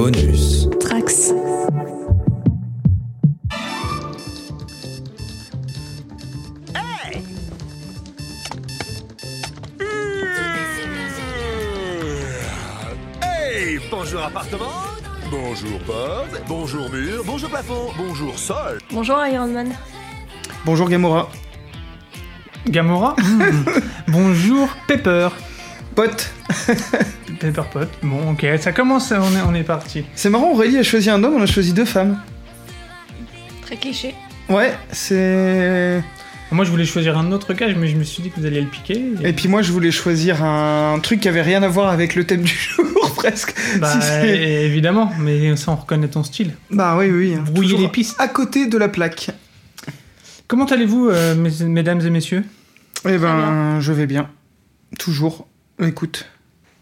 Bonus. Trax. Hey Bonjour appartement Bonjour porte, bonjour mur, bonjour plafond, bonjour sol Bonjour Iron Man. Bonjour Gamora. Gamora Bonjour Pepper. Pote. Pepper Pot. Bon, ok, ça commence, on est, on est parti. C'est marrant, Aurélie a choisi un homme, on a choisi deux femmes. Très cliché. Ouais, c'est. Moi, je voulais choisir un autre gage, mais je me suis dit que vous alliez le piquer. Et puis moi, je voulais choisir un truc qui avait rien à voir avec le thème du jour, presque. Bah, Si évidemment, mais ça, on reconnaît ton style. Bah oui, oui. hein. Brouiller Toujours les pistes. À côté de la plaque. Comment allez-vous, euh, mes- mesdames et messieurs? Eh ben, bien. je vais bien. Toujours. Écoute.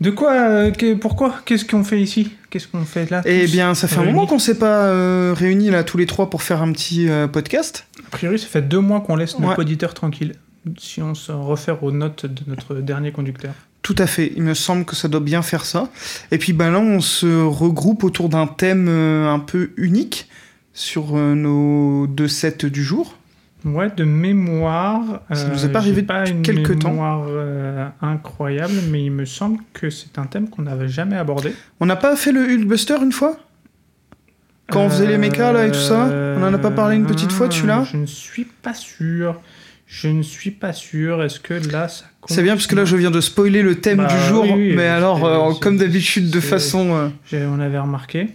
De quoi euh, que- Pourquoi? Qu'est-ce qu'on fait ici? Qu'est-ce qu'on fait là Eh bien, ça fait un moment qu'on s'est pas euh, réunis là tous les trois pour faire un petit euh, podcast. A priori, ça fait deux mois qu'on laisse nos Ouais. auditeurs tranquilles. Si on se réfère aux notes de notre dernier conducteur. Tout à fait. Il me semble que ça doit bien faire ça. Et puis ben là, on se regroupe autour d'un thème un peu unique sur nos deux sets du jour. Ouais, de mémoire. Ça euh, nous est pas arrivé pas depuis une quelque temps. mémoire euh, incroyable, mais il me semble que c'est un thème qu'on n'avait jamais abordé. On n'a pas fait le Hulkbuster une fois? Quand on faisait les mechas là et tout ça? On en a pas parlé une petite fois de celui-là Euh, Je ne suis pas sûr. Je ne suis pas sûr. Est-ce que là, ça compte C'est bien parce que là je viens de spoiler le thème Bah, du jour, oui, oui, mais alors euh, comme d'habitude de façon... euh, On avait remarqué.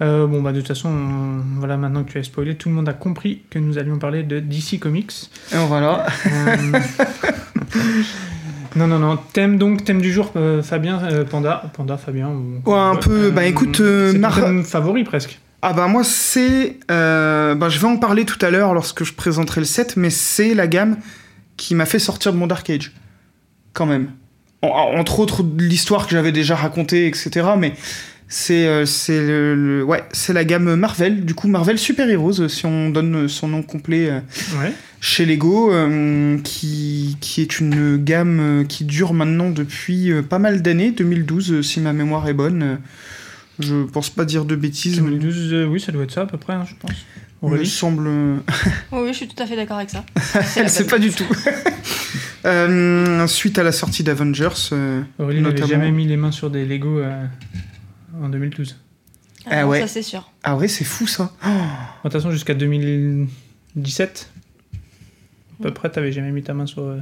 Euh, bon, bah, de toute façon, on- voilà, maintenant que tu as spoilé, tout le monde a compris que nous allions parler de DC Comics. et voilà. Euh, non, non, non. Thème donc, thème du jour, euh, Fabien, euh, Panda. Panda, Fabien. ou- Ouais, un peu, bah, écoute, c'est ton Mar- thème favori presque. Ah bah moi c'est... bah, je vais en parler tout à l'heure lorsque je présenterai le set, mais c'est la gamme qui m'a fait sortir de mon Dark Age. Quand même. En- entre autres l'histoire que j'avais déjà racontée, etc. Mais c'est euh, c'est le, le- ouais, c'est la gamme Marvel, du coup Marvel Super Heroes, euh, si on donne son nom complet euh, Ouais. chez Lego, euh, qui, qui est une gamme euh, qui dure maintenant depuis euh, pas mal d'années, 2012 euh, si ma mémoire est bonne. Euh, Je pense pas dire de bêtises. mais 2012, euh, oui, ça doit être ça à peu près, hein, je pense. Il me Aurélie semble. Oui, oui, je suis tout à fait d'accord avec ça. Elle sait pas du tout. Euh, suite à la sortie d'Avengers. euh, Aurélie n'avait jamais mis les mains sur des Lego euh, en 2012. Ah non, ouais. Ça, c'est sûr. Ah ouais, c'est fou ça. Oh, De toute façon, jusqu'à 2017, à peu près, t'avais jamais mis ta main sur euh,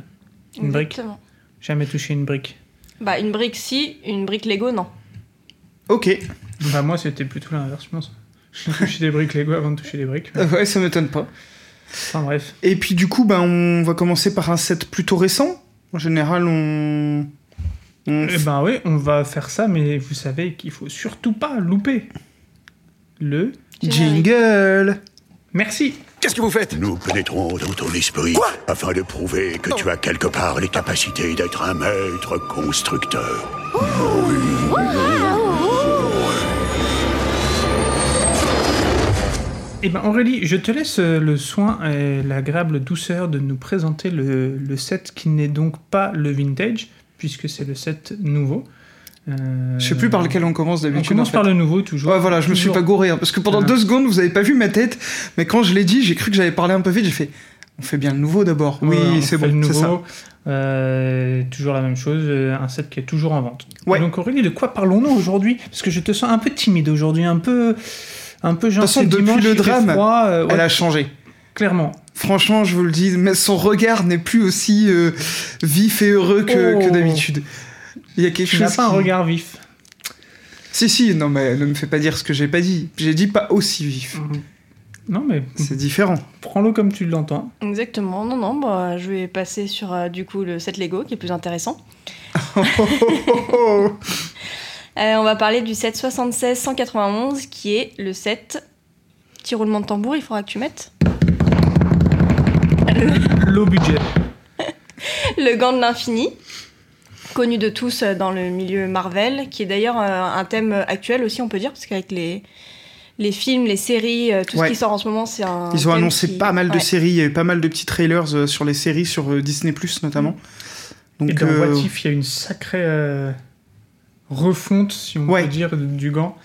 une brique. Exactement. Jamais touché une brique. Bah, une brique, si. Une brique Lego, non. ok. Bah, moi, c'était plutôt l'inverse, je pense. J'ai touché des briques Lego avant de toucher des briques. Euh, Ouais, ça m'étonne pas. Enfin, bref. Et puis du coup, ben, on va commencer par un set plutôt récent. En général, on. On Eh ben oui, on va faire ça, mais vous savez qu'il faut surtout pas louper. Le. Jingle Merci Qu'est-ce que vous faites? Nous pénétrons dans ton esprit afin de prouver que tu as quelque part les capacités d'être un maître constructeur. Eh ben Aurélie, je te laisse euh, le soin et l'agréable douceur de nous présenter le, le set qui n'est donc pas le vintage, puisque c'est le set nouveau. Euh, Je sais plus par lequel on commence On d'habitude. commence en fait. par le nouveau, toujours. Ouais, voilà, je me suis Toujours. pas gouré. hein, parce que pendant Voilà. deux secondes, vous avez pas vu ma tête. Mais quand je l'ai dit, j'ai cru que j'avais parlé un peu vite. J'ai fait. On fait bien le nouveau d'abord. Ouais, on oui, c'est bon, c'est ça. Euh, toujours la même chose, euh, un set qui est toujours en vente. Ouais. Donc Aurélie, de quoi parlons-nous aujourd'hui? Parce que je te sens un peu timide aujourd'hui, un peu, un peu. De toute façon, depuis le drame, froid, euh, ouais, Elle a changé. clairement. Franchement, je vous le dis, mais son regard n'est plus aussi euh, vif et heureux que, Oh. que d'habitude. Il y a quelque Tu chose. n'as pas un regard vif. Si, si, non, mais ne me fais pas dire ce que j'ai pas dit. J'ai dit pas aussi vif. Non, mais C'est différent. prends-le comme tu l'entends. Exactement. Non, non, bah, je vais passer sur, euh, du coup, le set Lego, qui est plus intéressant. Oh, oh, oh, oh. Euh, on va parler du set 76-191, qui est le set... Petit roulement de tambour, il faudra que tu mettes. Low budget. Le gant de l'infini, connu de tous dans le milieu Marvel, qui est d'ailleurs euh, un thème actuel aussi, on peut dire, parce qu'avec les, les films, les séries, euh, tout Ouais. ce qui sort en ce moment, c'est un. Ils ont annoncé qui- pas mal de Ouais. séries. Il y a eu pas mal de petits trailers euh, sur les séries sur Disney Plus notamment. Donc, Et dans euh, What If, il y a une sacrée euh, refonte, si on Ouais. peut dire, du gant,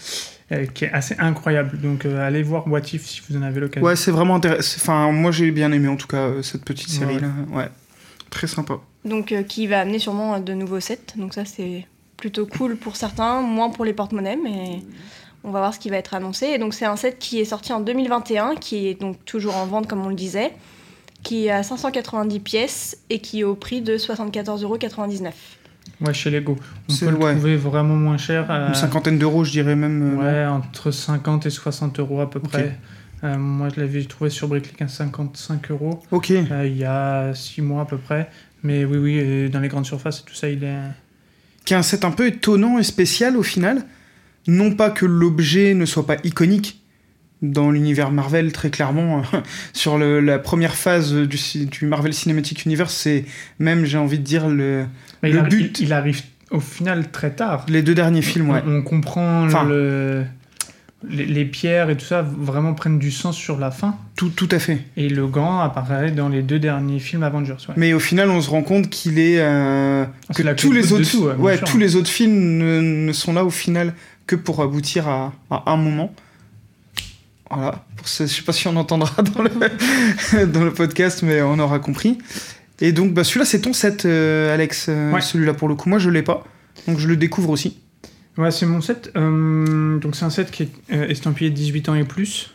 qui est assez incroyable. Donc euh, allez voir What If si vous en avez l'occasion. Ouais, c'est vraiment intéressant. Enfin, moi j'ai bien aimé en tout cas euh, cette petite série Ouais. là. Ouais, très sympa. Donc, euh, qui va amener sûrement euh, de nouveaux sets. Donc, ça, c'est plutôt cool pour certains, moins pour les porte-monnaies, mais on va voir ce qui va être annoncé. Et donc, c'est un set qui est sorti en 2021, qui est donc toujours en vente, comme on le disait, qui à 590 pièces et qui est au prix de 74,99€. Ouais, chez Lego. On peut le ouais. trouver vraiment moins cher. à- Une cinquantaine d'euros, je dirais même. euh, Ouais, entre 50 et 60 euros à peu près. Euh, moi, je l'avais trouvé sur Bricklink à 55 euros Ok. euh, il y a 6 mois à peu près. Mais oui, oui, euh, dans les grandes surfaces et tout ça, il est. Qui est un set un peu étonnant et spécial au final. Non pas que l'objet ne soit pas iconique dans l'univers Marvel, très clairement. Sur le- la première phase du, du Marvel Cinematic Universe, c'est même, j'ai envie de dire, le, Mais Le il, but- il, il arrive au final très tard. les deux derniers films. Ouais. On, on comprend Enfin. le, les, les pierres et tout ça vraiment prennent du sens sur la fin. Tout, tout à fait. Et le gant apparaît dans les deux derniers films Avengers. Ouais. Mais au final, on se rend compte qu'il est. euh, que tous les autres, tout, ouais, bien ouais, sûr. tous les autres films ne, ne sont là au final que pour aboutir à, à un moment. Voilà. Pour ce- je sais pas si on entendra dans le, dans le podcast, mais on aura compris. Et donc, bah, celui-là, c'est ton set, euh, Alex. euh, Ouais. Celui-là, pour le coup, moi, je l'ai pas. Donc, je le découvre aussi. Ouais, c'est mon set. Euh, donc c'est un set qui est euh, estampillé 18 ans et plus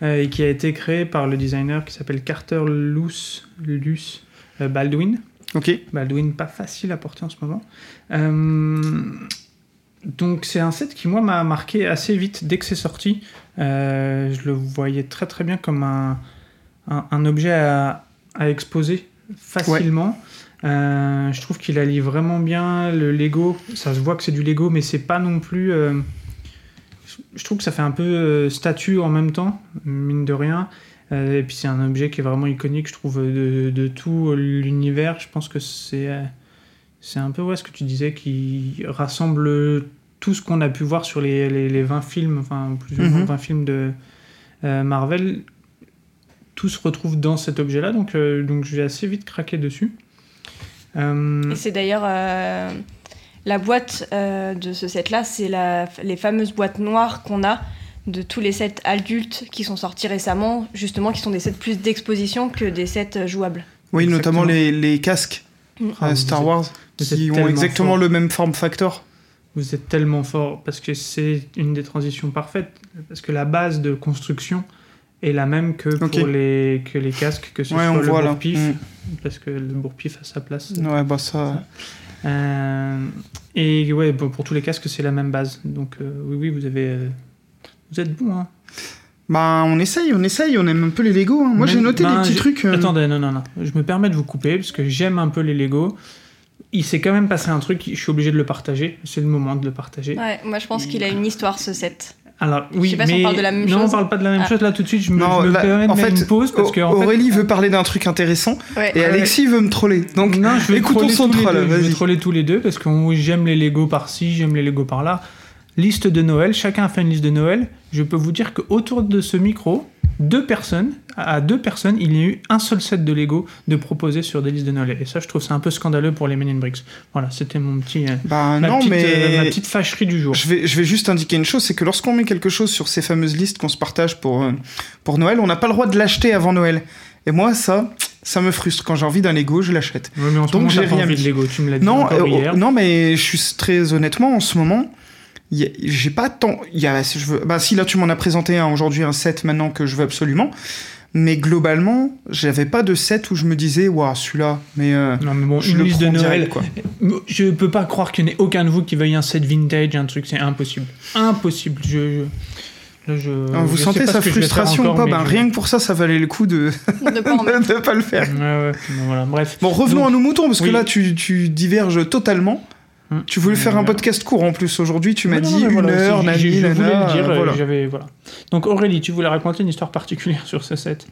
et qui a été créé par le designer qui s'appelle Carter Luce, Luce Baldwin. Ok. Baldwin, pas facile à porter en ce moment. Donc c'est un set qui moi m'a marqué assez vite dès que c'est sorti. Je le voyais très très bien comme un, un, un objet à, à exposer facilement. Euh, je trouve qu'il allie vraiment bien le Lego. Ça se voit que c'est du Lego, mais c'est pas non plus. euh, je trouve que ça fait un peu euh, statue en même temps, mine de rien. Et puis c'est un objet qui est vraiment iconique, je trouve, de, de tout l'univers. Je pense que c'est c'est un peu ouais, ce que tu disais qui rassemble tout ce qu'on a pu voir sur les, les, les 20 films, enfin plus ou moins Mhm. 20 films de euh, Marvel. Tout se retrouve dans cet objet-là, donc, euh, donc je vais assez vite craquer dessus. Euh, Et c'est d'ailleurs euh, la boîte euh, de ce set-là, c'est la- les fameuses boîtes noires qu'on a de tous les sets adultes qui sont sortis récemment, justement, qui sont des sets plus d'exposition que des sets jouables. Oui, Exactement. notamment les, les casques ah, euh, vous Star Wars, qui ont exactement fort. le même form factor. Vous êtes tellement fort parce que c'est une des transitions parfaites. Parce que la base de construction est la même que pour les, que les casques, que ce Ouais, soit on le voit bourre-pif, Mm. parce que le bourre-pif a sa place. Ouais, bah ça. Euh, et ouais, pour, pour tous les casques, c'est la même base. Donc euh, oui, oui, vous avez. euh, vous êtes bon, hein. Bah, on essaye, on essaye, on aime un peu les Lego. hein. Moi, j'ai noté ben, des petits j'ai- trucs. euh, Attendez, non, non, non. Je me permets de vous couper parce que j'aime un peu les Lego. Il s'est quand même passé un truc, je suis obligé de le partager. C'est le moment de le partager. Ouais, moi je pense qu'il a une histoire ce set. Alors, oui, sais pas si mais on parle de la même non, chose. on parle pas de la même Ah. chose là tout de suite. Je me, Non, je me là, permets de en mettre fait, une pause parce que en fait, Aurélie veut parler d'un truc intéressant Ouais. et Alexis veut me troller. Donc, non, je vais écoutons troller son tous les troll, deux. Je vais troller tous les deux parce que oui, j'aime les Lego par-ci, j'aime les Lego par-là. Liste de Noël, chacun a fait une liste de Noël. Je peux vous dire que autour de ce micro, deux personnes, à deux personnes, il y a eu un seul set de Lego de proposer sur des listes de Noël. Et ça, je trouve c'est un peu scandaleux pour les Men in Bricks. Voilà, c'était mon petit, euh, bah ma, non, petite, mais euh, ma petite fâcherie du jour. je vais, je vais juste indiquer une chose, c'est que lorsqu'on met quelque chose sur ces fameuses listes qu'on se partage pour, euh, pour Noël, on n'a pas le droit de l'acheter avant Noël. Et moi, ça, ça me frustre. Quand j'ai envie d'un Lego, je l'achète. Ouais, Donc, j'ai rien envie de Lego, tu me l'as dit Non, encore euh, hier. non, mais je suis très honnêtement en ce moment. J'ai pas tant. il Y a, je veux, bah si là tu m'en as présenté un aujourd'hui un set maintenant que je veux absolument, mais globalement j'avais pas de set où je me disais waouh celui-là, mais euh, Non, mais bon, je une le liste de Noël, direct, quoi. Je peux pas croire qu'il n'y en ait aucun de vous qui veuille un set vintage, un truc, c'est impossible. Impossible. Je, je- là, je, vous je sentez sa frustration ou encore, pas Ben je- rien que pour ça, ça valait le coup de De pas de le faire. Ouais, voilà, bref. Bon, revenons Donc, à nos moutons parce que là tu, tu diverges totalement. Hum. Tu voulais faire un Ouais. podcast court en plus aujourd'hui. Tu m'as dit non, une voilà, heure, c'est- nani, je, je voulais nana, le dire, euh, euh, voilà. j'avais voilà. Donc Aurélie, tu voulais raconter une histoire particulière sur ce set?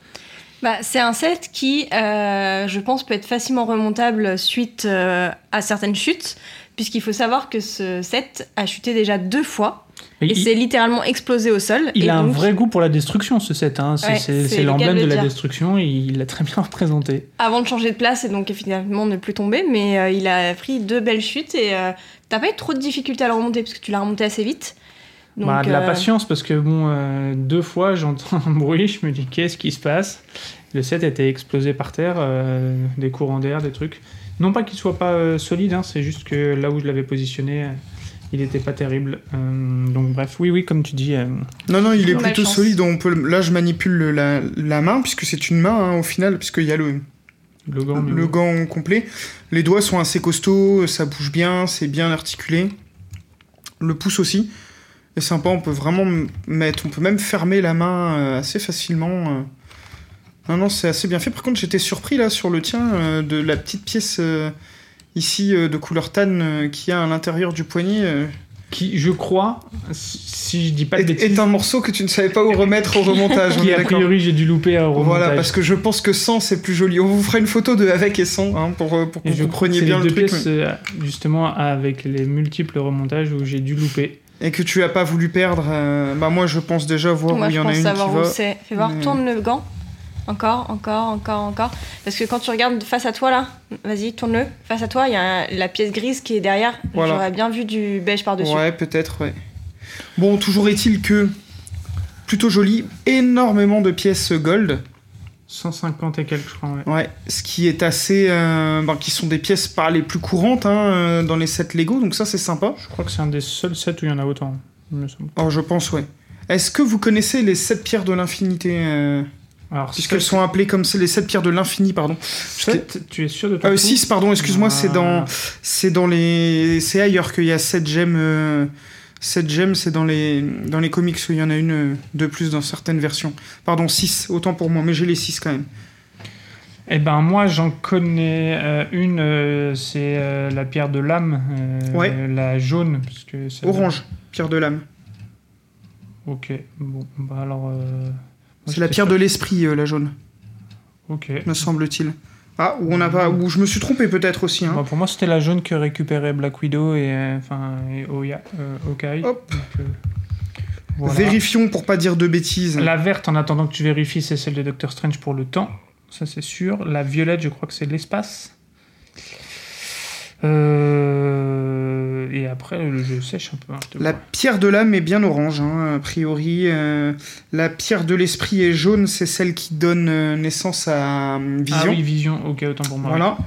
Bah, c'est un set qui, euh, je pense, peut être facilement remontable suite euh, à certaines chutes, puisqu'il faut savoir que ce set a chuté déjà deux fois Et et il, c'est littéralement explosé au sol. il et a un vrai goût pour la destruction ce set. Hein. C'est Ouais, l'emblème de la destruction et il l'a très bien représenté. avant de changer de place et donc finalement ne plus tomber, mais euh, il a pris deux belles chutes et euh, t'as pas eu trop de difficultés à le remonter parce que tu l'as remonté assez vite. Donc, Bah, de la euh, patience, parce que bon, euh, deux fois j'entends un bruit, je me dis qu'est-ce qui se passe? Le set était explosé par terre, des courants d'air, des trucs. Non pas qu'il soit pas solide, hein, c'est juste que là où je l'avais positionné, il était pas terrible. Euh, donc bref, oui, oui, comme tu dis. euh, Non, non, il est plutôt solide. On peut, là, je manipule le- la, la main, puisque c'est une main hein, au final, puisqu'il y a le, le gant, le oui. gant complet. Les doigts sont assez costauds, ça bouge bien, c'est bien articulé. Le pouce aussi est sympa, on peut vraiment mettre, on peut même fermer la main euh, assez facilement. euh. Non, non, c'est assez bien fait. Par contre, j'étais surpris là sur le tien euh, de la petite pièce euh, ici euh, de couleur tan euh, qui a à l'intérieur du poignet. euh, Qui, je crois, si- je dis pas de est, bêtises, est un morceau que tu ne savais pas où remettre au remontage. on qui a priori j'ai dû louper à remontage. Voilà, parce que je pense que sans c'est plus joli. On vous fera une photo de avec et sans hein, pour, pour que Et je vous crois que preniez c'est bien les le deux truc. pièces, mais- justement, avec les multiples remontages où j'ai dû louper. Et que tu as pas voulu perdre. euh, bah moi je pense déjà voir Moi, où il y je en a pense une savoir qui où va. c'est. Fais voir, Mais- tourne le gant. Encore, encore, encore, encore. Parce que quand tu regardes face à toi, là, vas-y, tourne-le. Face à toi, il y a la pièce grise qui est derrière. Voilà. J'aurais bien vu du beige par-dessus. Ouais, peut-être, ouais. Bon, toujours est-il que plutôt joli, énormément de pièces gold. 150 et quelques, je crois. ouais. Ouais, ce qui est assez. euh, ben, qui sont des pièces pas les plus courantes hein, euh, dans les sets Lego, donc ça c'est sympa. Je crois que c'est un des seuls sets où il y en a autant. il me semble. Alors je pense, ouais. Est-ce que vous connaissez les 7 pierres de l'infinité euh, Puisqu'elles sont appelées comme les 7 pierres de l'infini, pardon. 7, tu es sûr de ton Euh, coup 6, pardon, excuse-moi, c'est dans. Ah. C'est dans les. C'est ailleurs qu'il y a 7 gemmes. euh, 7 gemmes, c'est dans les, dans les comics où il y en a une euh, de plus dans certaines versions. Pardon, 6, autant pour moi, mais j'ai les 6 quand même. Eh ben moi j'en connais euh, une, euh, c'est euh, la pierre de l'âme, Ouais. la jaune, parce que Orange, pierre de l'âme. Ok, bon, bah alors. C'est la pierre de l'esprit, euh, la jaune, Ok. me semble-t-il. Ah, ou on a pas. Ou je me suis trompé peut-être aussi. Hein. Bah, pour moi c'était la jaune que récupérait Black Widow et euh, enfin Oya, euh, Hawkeye. Hop. Donc, voilà. Vérifions pour pas dire de bêtises. La verte, en attendant que tu vérifies, c'est celle de Doctor Strange pour le temps. Ça, c'est sûr. La violette, je crois que c'est l'espace. Euh, Et après, le jeu sèche un peu. hein, La vois. pierre de l'âme est bien orange, hein, a priori. euh, la pierre de l'esprit est jaune, c'est celle qui donne euh, naissance à euh, Vision. Ah oui, Vision. Ok, autant pour moi. Voilà.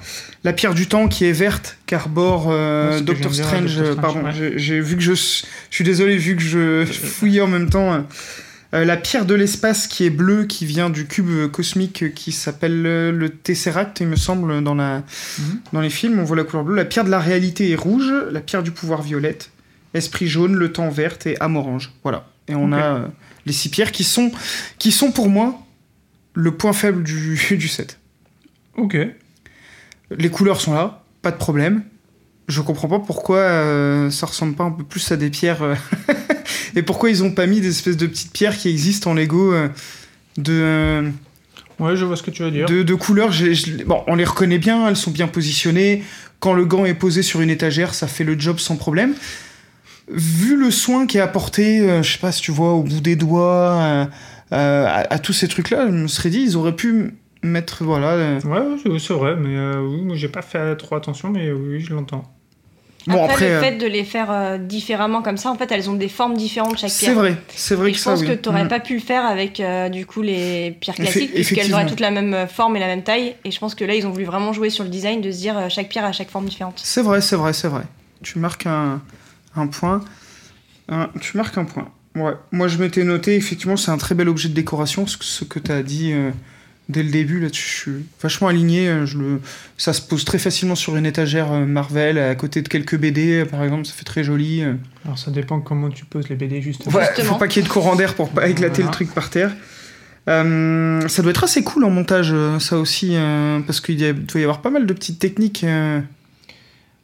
La pierre du temps qui est verte, qu'arbore euh, Doctor Strange. Doctor Strange, pardon, ouais. j'ai vu que je. Je suis désolé, vu que je fouillais en même temps. Euh, la pierre de l'espace qui est bleue, qui vient du cube cosmique qui s'appelle euh, le Tesseract, il me semble, dans, la, Mhm. dans les films, on voit la couleur bleue. La pierre de la réalité est rouge, la pierre du pouvoir violette, esprit jaune, le temps verte et âme orange. Voilà. Et on a euh, les six pierres qui sont, qui sont pour moi le point faible du, du set. Ok. Les couleurs sont là, pas de problème. Je comprends pas pourquoi euh, ça ressemble pas un peu plus à des pierres. euh, et pourquoi ils ont pas mis des espèces de petites pierres qui existent en Lego euh, de, Ouais, je vois ce que tu veux dire. de, de couleurs. je- bon, on les reconnaît bien, elles sont bien positionnées. Quand le gant est posé sur une étagère, ça fait le job sans problème. Vu le soin qui est apporté, je sais pas si tu vois, au bout des doigts, à, à tous ces trucs-là, je me serais dit, ils auraient pu mettre, voilà. Ouais, c'est- vrai, mais euh, oui, j'ai pas fait trop attention, mais oui, je l'entends. Bon, après, après, le euh, fait de les faire euh, différemment comme ça, en fait, elles ont des formes différentes chaque C'est pierre. vrai, c'est vrai Et que je ça, pense oui. que tu n'aurais Mm. pas pu le faire avec euh, du coup les pierres classiques, puisqu'elles auraient toutes la même forme et la même taille. Et je pense que là, ils ont voulu vraiment jouer sur le design de se dire euh, chaque pierre a chaque forme différente. C'est vrai, c'est vrai, c'est vrai. Tu marques un, un point. Un- tu marques un point. Ouais. Moi, je m'étais noté, effectivement, c'est un très bel objet de décoration, ce, que- tu as dit dès le début. Là, je suis vachement aligné. euh, Je le... Ça se pose très facilement sur une étagère euh, Marvel, à côté de quelques BD, par exemple. Ça fait très joli. euh. Alors ça dépend comment tu poses les BD, justement. Ouais, Justement. faut pas qu'il y ait de courant d'air pour pas éclater Voilà. le truc par terre. Euh, ça doit être assez cool en montage, ça aussi, euh, parce qu'il doit y avoir pas mal de petites techniques. euh,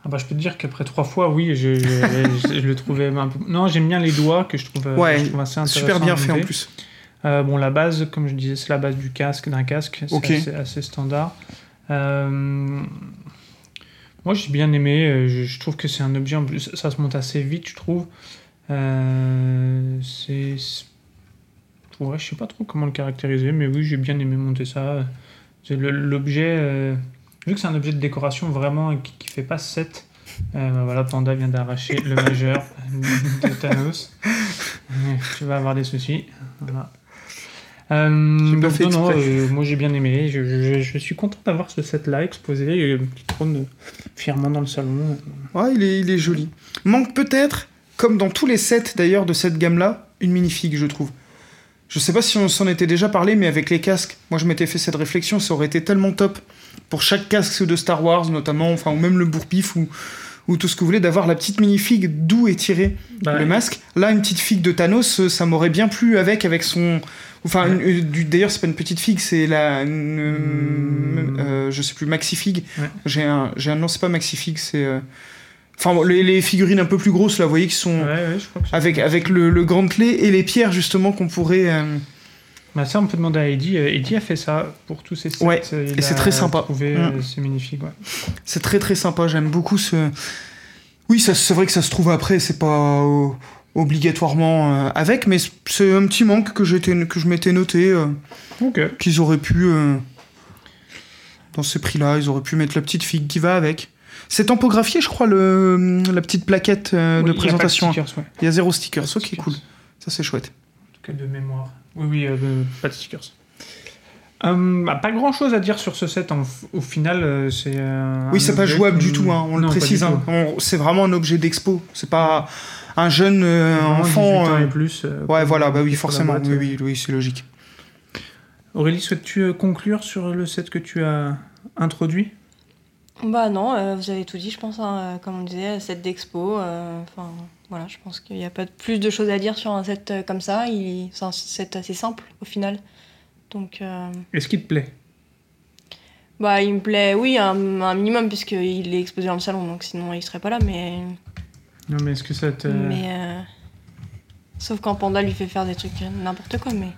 Ah bah, je peux te dire qu'après trois fois, oui, je, je, je- je le trouvais un peu. Non, j'aime bien les doigts que je trouve, Ouais, je trouve assez intéressant. super bien fait en plus. Euh, bon, la base, comme je disais, c'est la base du casque, d'un casque. C'est assez, assez standard. Euh, moi, j'ai bien aimé. euh, Je, je trouve que c'est un objet, en plus, ça se monte assez vite, je trouve. Euh, c'est. Ouais, je sais pas trop comment le caractériser, mais oui, j'ai bien aimé monter ça. C'est L'objet, euh, vu que c'est un objet de décoration vraiment qui, qui fait pas 7, Euh, bah voilà, Panda vient d'arracher le majeur de Thanos. Tu vas avoir des soucis. Voilà. Euh, pas fait non, non, euh, moi j'ai bien aimé. Je, je- je suis content d'avoir ce set-là exposé, euh, qui trône fièrement dans le salon. Ouais, il est, il est joli. Manque peut-être, comme dans tous les sets d'ailleurs de cette gamme-là, une minifig, je trouve. Je sais pas si on s'en était déjà parlé, mais avec les casques, moi je m'étais fait cette réflexion, ça aurait été tellement top pour chaque casque de Star Wars, notamment, enfin, ou même le bourpif, ou, ou tout ce que vous voulez, d'avoir la petite minifig d'où est tiré Bah, le masque. Là, une petite figue de Thanos, ça m'aurait bien plu avec, avec son. Enfin, une- du- d'ailleurs, c'est pas une petite figue, c'est la. une- Hmm. euh, je sais plus, Maxi Figue. Ouais. J'ai un, un. Non, c'est pas Maxi Figue, c'est. euh, Enfin, les, les figurines un peu plus grosses, là, vous voyez, qui sont. Ouais, ouais, je crois que c'est- Avec, avec le, le gantelet et les pierres, justement, qu'on pourrait. euh, Bah, ça, on peut demander à Eddie. Euh, Eddie a fait ça pour tous ses sets. Ouais, Euh, il et c'est très sympa. trouvé, Mm. euh, c'est magnifique. Ouais. C'est très très sympa, j'aime beaucoup ce. Oui, c'est vrai que ça se trouve après, c'est pas euh, obligatoirement euh, avec, mais c'est un petit manque que, j'étais, que je m'étais noté. euh, Ok. qu'ils auraient pu, euh, dans ces prix-là, ils auraient pu mettre la petite figue qui va avec. C'est tampographié, je crois, le, la petite plaquette euh, Oui, de il y a pas présentation. stickers, ouais. Il y a zéro sticker, Pas de ça qui est stickers. cool. Ça, c'est chouette. En tout cas, de mémoire. Oui, oui, euh, de- pas de stickers. Hum, bah, pas grand chose à dire sur ce set en- au final. euh, c'est euh, oui, c'est pas jouable du tout, hein, on le Non, précise. tout. hein. C'est vraiment un objet d'expo. C'est pas un jeune euh, Vraiment 18 enfant. ans euh, et plus. euh, Ouais, voilà, bah oui, forcément. boîte. Oui, oui, oui, c'est logique. Aurélie, souhaites-tu conclure sur le set que tu as introduit? Bah non, euh, vous avez tout dit, je pense, hein, comme on disait, set d'expo. euh, Enfin, voilà, je pense qu'il n'y a pas de- plus de choses à dire sur un set comme ça. C'est un set assez simple au final. Donc, euh, Est-ce qu'il te plaît? bah, il me plaît, oui, un, un minimum, puisqu'il est exposé dans le salon, donc sinon il serait pas là, mais. Non, mais est-ce que ça te. mais euh, Sauf quand Panda lui fait faire des trucs euh, n'importe quoi, mais.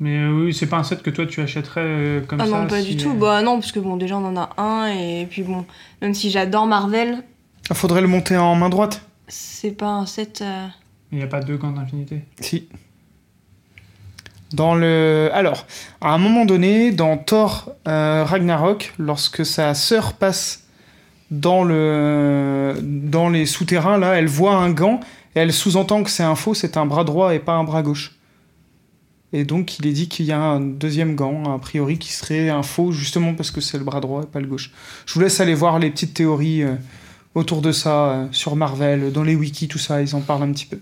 Mais euh, oui, c'est pas un set que toi tu achèterais euh, comme ah ça non, pas si, du tout. Bah non, parce que bon, déjà on en a un, et puis bon, même si j'adore Marvel, Il Ah, faudrait le monter en main droite. c'est pas un set. euh, Il n'y a pas deux gants d'infinité. Si. Dans le. Alors, à un moment donné, dans Thor euh, Ragnarok, lorsque sa sœur passe dans, le... dans les souterrains, là, elle voit un gant et elle sous-entend que c'est un faux, c'est un bras droit et pas un bras gauche. Et donc, il est dit qu'il y a un deuxième gant, a priori, qui serait un faux, justement parce que c'est le bras droit et pas le gauche. Je vous laisse aller voir les petites théories euh, autour de ça, euh, sur Marvel, dans les wikis, tout ça, ils en parlent un petit peu.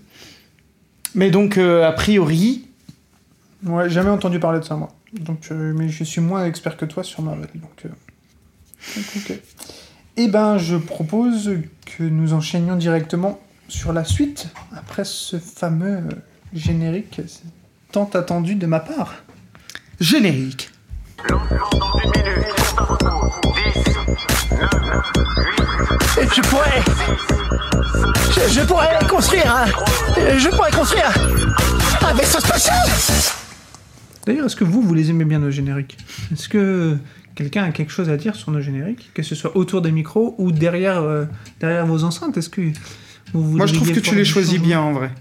Mais donc, euh, a priori, Ouais, jamais entendu parler de ça, moi. Donc, euh, mais je suis moins expert que toi sur Marvel. Donc, euh, donc, ok. Eh ben, je propose que nous enchaînions directement sur la suite, après ce fameux euh, générique tant attendu de ma part. générique. Je pourrais. Je, je pourrais construire un. Je pourrais construire un vaisseau spatial D'ailleurs, est-ce que vous, vous les aimez bien nos génériques? Est-ce que quelqu'un a quelque chose à dire sur nos génériques Que ce soit autour des micros ou derrière, euh, derrière vos enceintes Est-ce que vous Moi, je trouve que tu les choisis bien, en vrai.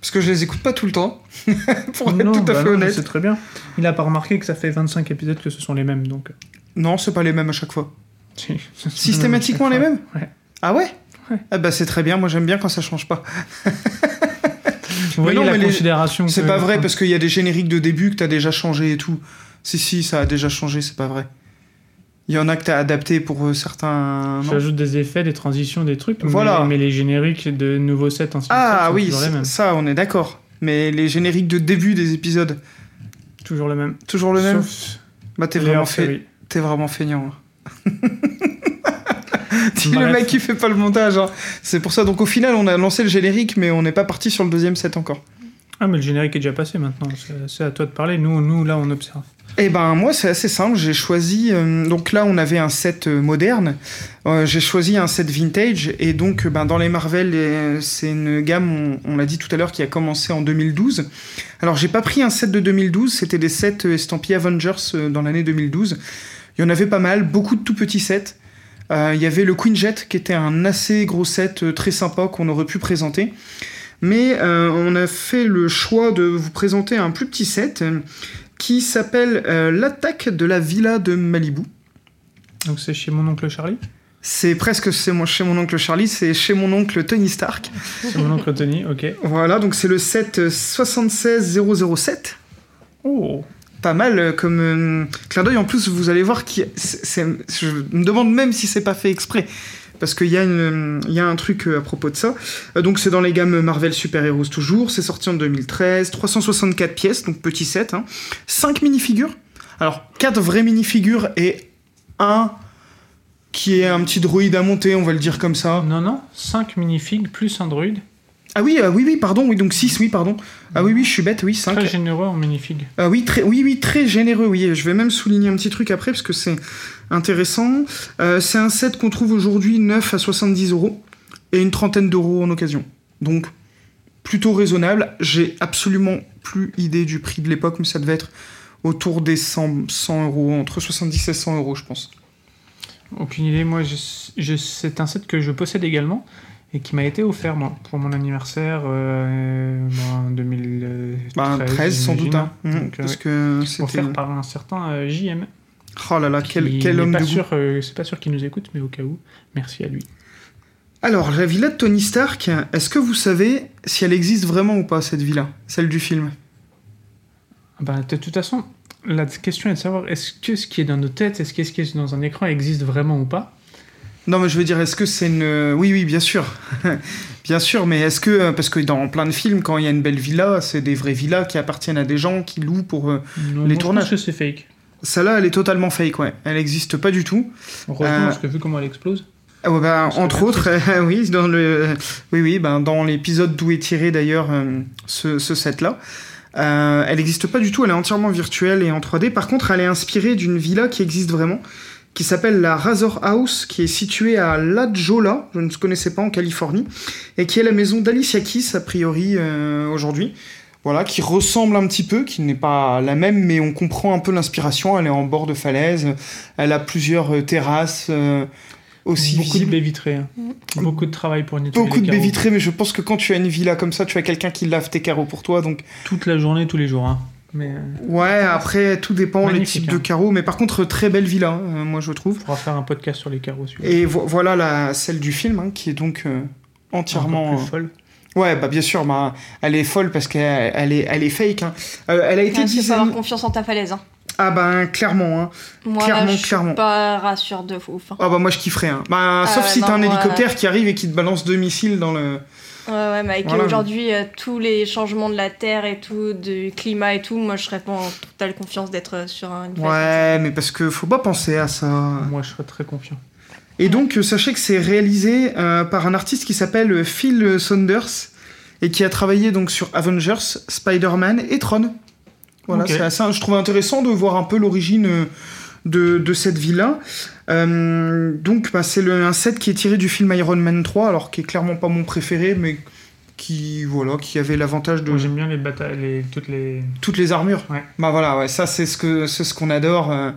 Parce que je les écoute pas tout le temps, pour être Non, tout à bah fait non, honnête. C'est très bien. Il a pas remarqué que ça fait 25 épisodes que ce sont les mêmes, donc. euh, Non, c'est pas les mêmes à chaque fois. si, Systématiquement les mêmes. Ouais. Ah ouais Ouais. Ah bah c'est très bien, moi j'aime bien quand ça change pas. Vous voyez non, la mais les- considération C'est pas vrai parce qu'il y a des génériques de début que t'as déjà changé et tout. Si, si, ça a déjà changé, c'est pas vrai. Il y en a que t'as adapté pour euh, certains. J'ajoute des effets, des transitions, des trucs. mais- Voilà. Mais, les génériques de nouveaux sets, de Ah oui, toujours les mêmes. ça on est d'accord. Mais les génériques de début des épisodes, Toujours les mêmes. toujours le même Sauf Bah t'es vraiment, fait... t'es vraiment feignant. hein. Dis le mec qui fait pas le montage. hein. C'est pour ça, donc au final on a lancé le générique mais on n'est pas parti sur le deuxième set encore. Ah, mais le générique est déjà passé maintenant. C'est- C'est à toi de parler. Nous, nous là, on observe. Eh ben moi c'est assez simple, j'ai choisi euh, donc là on avait un set euh, moderne, Euh, j'ai choisi un set vintage et donc ben, dans les Marvel c'est une gamme on, l'a dit tout à l'heure qui a commencé en 2012. Alors j'ai pas pris un set de 2012, c'était des sets estampillés Avengers dans l'année 2012. Il y en avait pas mal, beaucoup de tout petits sets. Il y avait le Queen Jet qui était un assez gros set très sympa qu'on aurait pu présenter. Mais on a fait le choix de vous présenter un plus petit set qui s'appelle euh, L'attaque de la villa de Malibu. Donc, c'est chez mon oncle Charlie. C'est presque chez mon, chez mon oncle Charlie, c'est chez mon oncle Tony Stark. C'est mon oncle Tony, ok. Voilà, donc c'est le set euh, 76007. Oh Pas mal euh, comme euh, clin d'œil. En plus, vous allez voir c'est- je me demande même si c'est pas fait exprès. Parce qu'il y, a un truc euh, à propos de ça. Euh, donc c'est dans les gammes Marvel Super Heroes toujours. C'est sorti en 2013. 364 pièces, donc petit set. Hein. 5 minifigures. Alors 4 vraies minifigures et un qui est un petit droïde à monter, on va le dire comme ça. Non, non, 5 minifigs plus un druide. Ah oui, euh, oui, oui, pardon, oui, donc 6, oui, pardon. Ah oui, oui, je suis bête, oui, 5. Très généreux en minifigs. Ah oui, très, oui, oui, très généreux, oui. Je vais même souligner un petit truc après parce que c'est intéressant. Euh, c'est un set qu'on trouve aujourd'hui 9 à 70 euros et une trentaine d'euros en occasion. Donc, plutôt raisonnable. J'ai absolument plus idée du prix de l'époque, mais ça devait être autour des 100, 100 euros, entre 70 et 100 euros, je pense. Aucune idée. Moi, je, je- c'est un set que je possède également et qui m'a été offert moi, pour mon anniversaire euh, ben, en 2013. Bah, 13 sans doute, hein. Donc, euh, parce ouais. que c'était. offert par un certain euh, JM. Oh là là, quel, homme pas de sûr, euh, C'est pas sûr qu'il nous écoute, mais au cas où, merci à lui. Alors, la villa de Tony Stark, est-ce que vous savez si elle existe vraiment ou pas, cette villa Celle du film? Ah bah, de toute façon, la question est de savoir est-ce que ce qui est dans nos têtes, est-ce que ce qui est dans un écran existe vraiment ou pas? Non, mais je veux dire, est-ce que c'est une. Oui, oui, bien sûr. bien sûr, mais est-ce que. Parce que dans plein de films, quand il y a une belle villa, c'est des vraies villas qui appartiennent à des gens qui louent pour. euh, Non, Les non, tournages. Je pense que c'est fake. Celle-là, elle est totalement fake, ouais. Elle n'existe pas du tout. Heureusement, Euh, parce que vu comment elle explose. Ah bah, entre autres, euh, oui, dans le, oui, oui, ben, dans l'épisode d'où est tiré d'ailleurs euh, ce, ce set-là, euh, elle n'existe pas du tout, elle est entièrement virtuelle et en 3D. Par contre, elle est inspirée d'une villa qui existe vraiment, qui s'appelle la Razor House, qui est située à La Jolla, je ne connaissais pas en Californie, et qui est la maison d'Alicia Keys, a priori, euh, aujourd'hui. Voilà, qui ressemble un petit peu, qui n'est pas la même, mais on comprend un peu l'inspiration. Elle est en bord de falaise, elle a plusieurs euh, terrasses euh, aussi Beaucoup de baies vitrées. hein. Beaucoup de travail pour nettoyer Beaucoup les de baies vitrées, mais je pense que quand tu as une villa comme ça, tu as quelqu'un qui lave tes carreaux pour toi. Donc, Toute la journée, tous les jours. hein. Mais euh, ouais, après, tout dépend les types de hein. carreaux. Mais par contre, très belle villa, hein, euh, moi je trouve. on pourra faire un podcast sur les carreaux. Et vo- voilà la, celle du film, hein, qui est donc euh, entièrement. Encore plus folle. Ouais, bah bien sûr, bah, elle est folle parce qu'elle elle est, elle est fake. hein. Euh, elle a été Il faut avoir confiance en ta falaise. hein. Ah ben clairement. Hein. Moi, Clairement, là, je suis clairement. pas rassure de ouf. Ah bah moi je kifferais. Hein. Bah, Ah sauf si t'as un hélicoptère qui arrive et qui te balance deux missiles dans le. Ouais, ouais, mais avec Voilà. aujourd'hui euh, tous les changements de la Terre et tout, du climat et tout, moi je serais pas en totale confiance d'être euh, sur un. Ouais, mais parce que faut pas penser à ça. Moi, je serais très confiant. Et donc, euh, sachez que c'est réalisé euh, par un artiste qui s'appelle Phil Saunders et qui a travaillé donc sur Avengers, Spider-Man et Tron. Voilà, c'est assez, je trouve intéressant de voir un peu l'origine de, de cette villa. Euh, donc, bah, c'est le- un set qui est tiré du film Iron Man 3, alors qui est clairement pas mon préféré, mais qui, voilà, qui avait l'avantage de Moi, j'aime bien les batailles, les, toutes les. toutes les armures. Ouais. Bah voilà, ouais, ça c'est ce que c'est ce qu'on adore euh,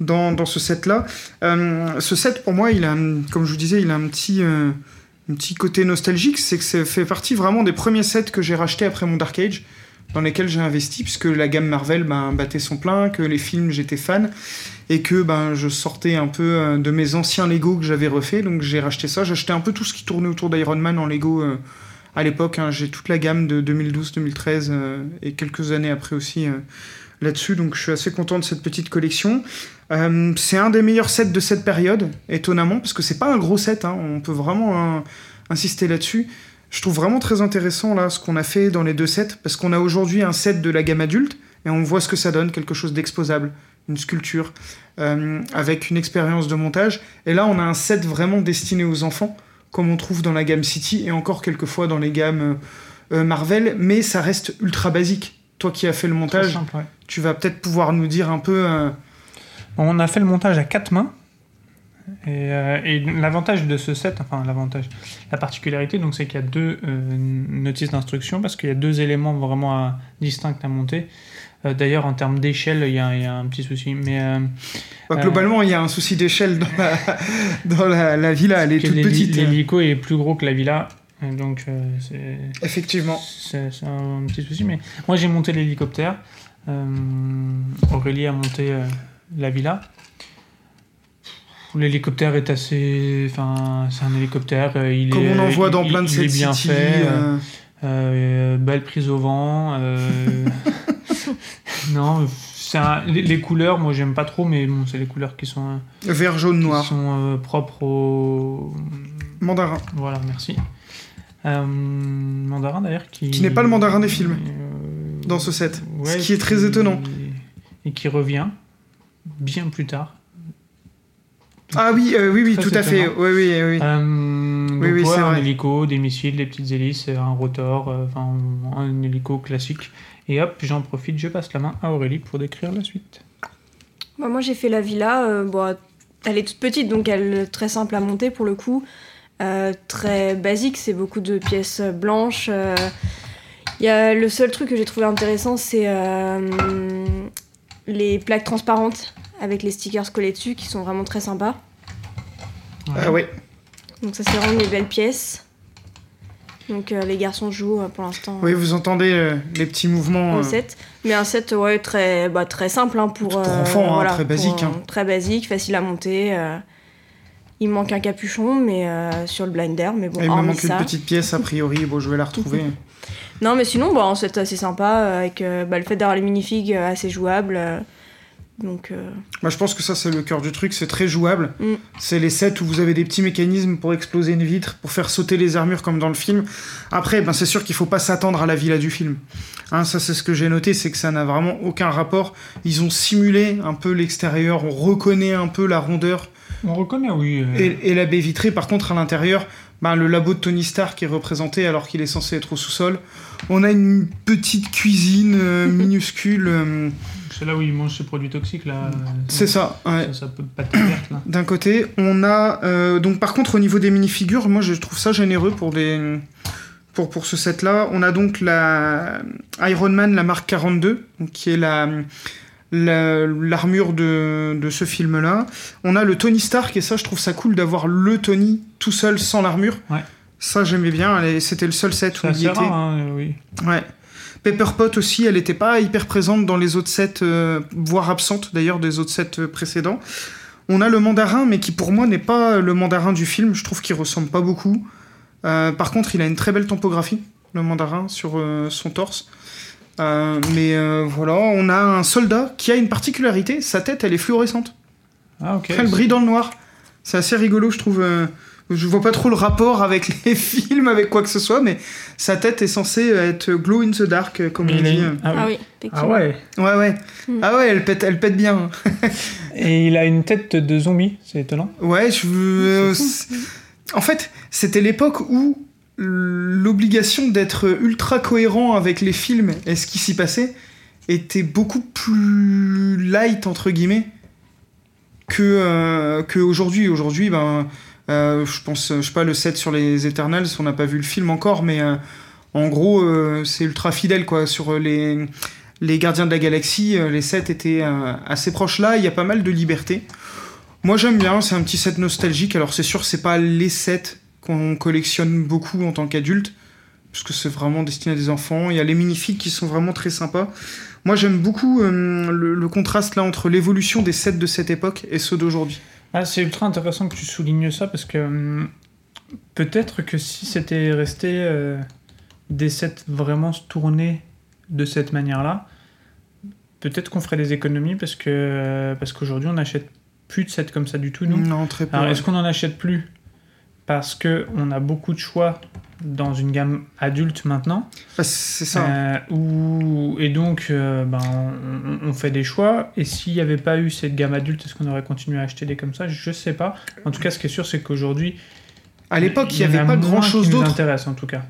dans, dans ce set là. ce set pour moi, il a comme je vous disais, il a un petit euh, un petit côté nostalgique, c'est que ça fait partie vraiment des premiers sets que j'ai racheté après mon Dark Age dans lesquels j'ai investi puisque la gamme Marvel ben, battait son plein, que les films j'étais fan et que ben je sortais un peu euh, de mes anciens Lego que j'avais refait donc j'ai racheté ça, acheté un peu tout ce qui tournait autour d'Iron Man en Lego euh, à l'époque, hein, j'ai toute la gamme de 2012-2013 euh, et quelques années après aussi là-dessus, donc je suis assez content de cette petite collection. C'est un des meilleurs sets de cette période, étonnamment, parce que c'est pas un gros set, hein, on peut vraiment euh, insister là-dessus. Je trouve vraiment très intéressant là ce qu'on a fait dans les deux sets, parce qu'on a aujourd'hui un set de la gamme adulte et on voit ce que ça donne, quelque chose d'exposable, une sculpture, euh, avec une expérience de montage. Et là, on a un set vraiment destiné aux enfants comme on trouve dans la gamme City et encore quelquefois dans les gammes euh, Marvel, mais ça reste ultra basique. Toi qui as fait le montage, simple, ouais. tu vas peut-être pouvoir nous dire un peu. euh, on a fait le montage à quatre mains. Et, euh, et l'avantage de ce set, enfin l'avantage, la particularité, donc c'est qu'il y a deux euh, notices d'instruction parce qu'il y a deux éléments vraiment à- distincts à monter. Euh, D'ailleurs, en termes d'échelle, il y, a il y a un petit souci. Mais bah, globalement, il y a un souci d'échelle dans, la, dans la, la villa, elle est toute petite. l'hélico est plus gros que la villa. Et donc, c'est Effectivement. c'est un petit souci. Mais moi, j'ai monté l'hélicoptère. Aurélie a monté la villa. L'hélicoptère est assez. Enfin, c'est un hélicoptère. euh, Il Comme est, on en voit il- dans il- plein de il est bien City. fait. euh, euh, belle prise au vent. euh, non, un- les, les couleurs, moi j'aime pas trop, mais bon, c'est les couleurs qui sont, Vert, jaune, qui noir. sont euh, propres au. Mandarin. Voilà, merci. Mandarin d'ailleurs qui. Qui n'est pas le mandarin des films, dans ce set. Ce ouais, qui est très étonnant. Et qui revient bien plus tard. Ah oui, euh, oui, oui, tout à fait. Oui, oui, oui. Euh, donc Oui, oui, ouais, un vrai. hélico, des missiles, des petites hélices, un rotor, euh, enfin un hélico classique. Et hop, j'en profite, je passe la main à Aurélie pour décrire la suite. Bah, moi j'ai fait la villa, euh, bon, elle est toute petite donc elle est très simple à monter pour le coup, Euh, très basique, c'est beaucoup de pièces blanches. euh. Il y a le seul truc que j'ai trouvé intéressant c'est euh, les plaques transparentes avec les stickers collés dessus qui sont vraiment très sympas. Ah ouais. Donc ça c'est vraiment des belles pièces. Donc euh, les garçons jouent euh, pour l'instant Oui, vous entendez euh, les petits mouvements. euh, set. Mais un set ouais, très, bah, très simple hein, pour, Pour enfants, hein, très pour, basique, hein. euh, Très basique, facile à monter. euh. Il manque un capuchon mais euh, sur le blinder, mais bon, il me manque ça. une petite pièce a priori. Bon, je vais la retrouver. Non, mais sinon, bon, un set assez sympa euh, avec euh, bah, le fait d'avoir les minifigs euh, assez jouables. Euh. donc, euh, Bah, je pense que ça, c'est le cœur du truc. C'est très jouable. Mm. C'est les sets où vous avez des petits mécanismes pour exploser une vitre, pour faire sauter les armures comme dans le film. Après, ben, c'est sûr qu'il faut pas s'attendre à la villa du film. Hein, ça, c'est ce que j'ai noté, c'est que ça n'a vraiment aucun rapport. Ils ont simulé un peu l'extérieur, on reconnaît un peu la rondeur On reconnaît, oui. euh, et, et la baie vitrée. Par contre, à l'intérieur, ben, le labo de Tony Stark est représenté alors qu'il est censé être au sous-sol. On a une petite cuisine euh, minuscule. C'est là où il mange ses produits toxiques, là. c'est ça, ouais. Ça, ça peut pas être verte, là. D'un côté, on a euh, donc par contre au niveau des minifigures, moi je trouve ça généreux pour les pour, pour ce set-là. On a donc la Iron Man, la marque 42, donc, qui est la la- l'armure de, de ce film-là. On a le Tony Stark et ça je trouve ça cool d'avoir le Tony tout seul sans l'armure. Ouais. Ça j'aimais bien. C'était le seul set où il était. rare, hein, euh, oui. Ouais. Pepper Pot aussi, elle n'était pas hyper présente dans les autres sets, euh, voire absente d'ailleurs des autres sets euh, précédents. On a le mandarin, mais qui pour moi n'est pas le mandarin du film. Je trouve qu'il ressemble pas beaucoup. Euh, par contre, il a une très belle topographie, le mandarin, sur euh, son torse. Mais voilà, on a un soldat qui a une particularité. Sa tête, elle est fluorescente. Ah, ok. Elle brille dans le noir. C'est assez rigolo, je trouve. Euh, je vois pas trop le rapport avec les films, avec quoi que ce soit, mais sa tête est censée être glow in the dark, euh, comme Mais on dit. une- Ah, ah oui. Ah effectivement. ouais. Ouais, ouais. Hmm. Ah ouais, elle pète, elle pète bien. Et il a une tête de zombie, c'est étonnant. Ouais, je veux. c'est- En fait, c'était l'époque où l'obligation d'être ultra cohérent avec les films et ce qui s'y passait était beaucoup plus light entre guillemets que euh, que aujourd'hui. Ben, euh, je pense, je sais pas, le set sur les Eternals, on n'a pas vu le film encore, mais euh, en gros, euh, c'est ultra fidèle quoi sur les les Gardiens de la Galaxie. les sets étaient assez proches là. Il y a pas mal de liberté. Moi j'aime bien, c'est un petit set nostalgique. Alors c'est sûr, c'est pas les sets qu'on collectionne beaucoup en tant qu'adulte, parce que c'est vraiment destiné à des enfants. Il y a les minifigs qui sont vraiment très sympas. Moi j'aime beaucoup euh, le, le contraste là entre l'évolution des sets de cette époque et ceux d'aujourd'hui. Ah, c'est ultra intéressant que tu soulignes ça parce que hum, peut-être que si c'était resté euh, des sets vraiment tournés de cette manière-là, peut-être qu'on ferait des économies parce que euh, parce qu'aujourd'hui on n'achète plus de sets comme ça du tout. Nous. Non, très peu. Alors est-ce qu'on en achète plus? Parce que on a beaucoup de choix dans une gamme adulte maintenant Bah, c'est ça. euh, et donc, euh, ben, on, on- on fait des choix. Et s'il n'y avait pas eu cette gamme adulte, est-ce qu'on aurait continué à acheter des comme ça? Je sais pas. En tout cas, ce qui est sûr, c'est qu'aujourd'hui, à l'époque, il y en avait pas grand chose d'autre. intéresse en tout cas.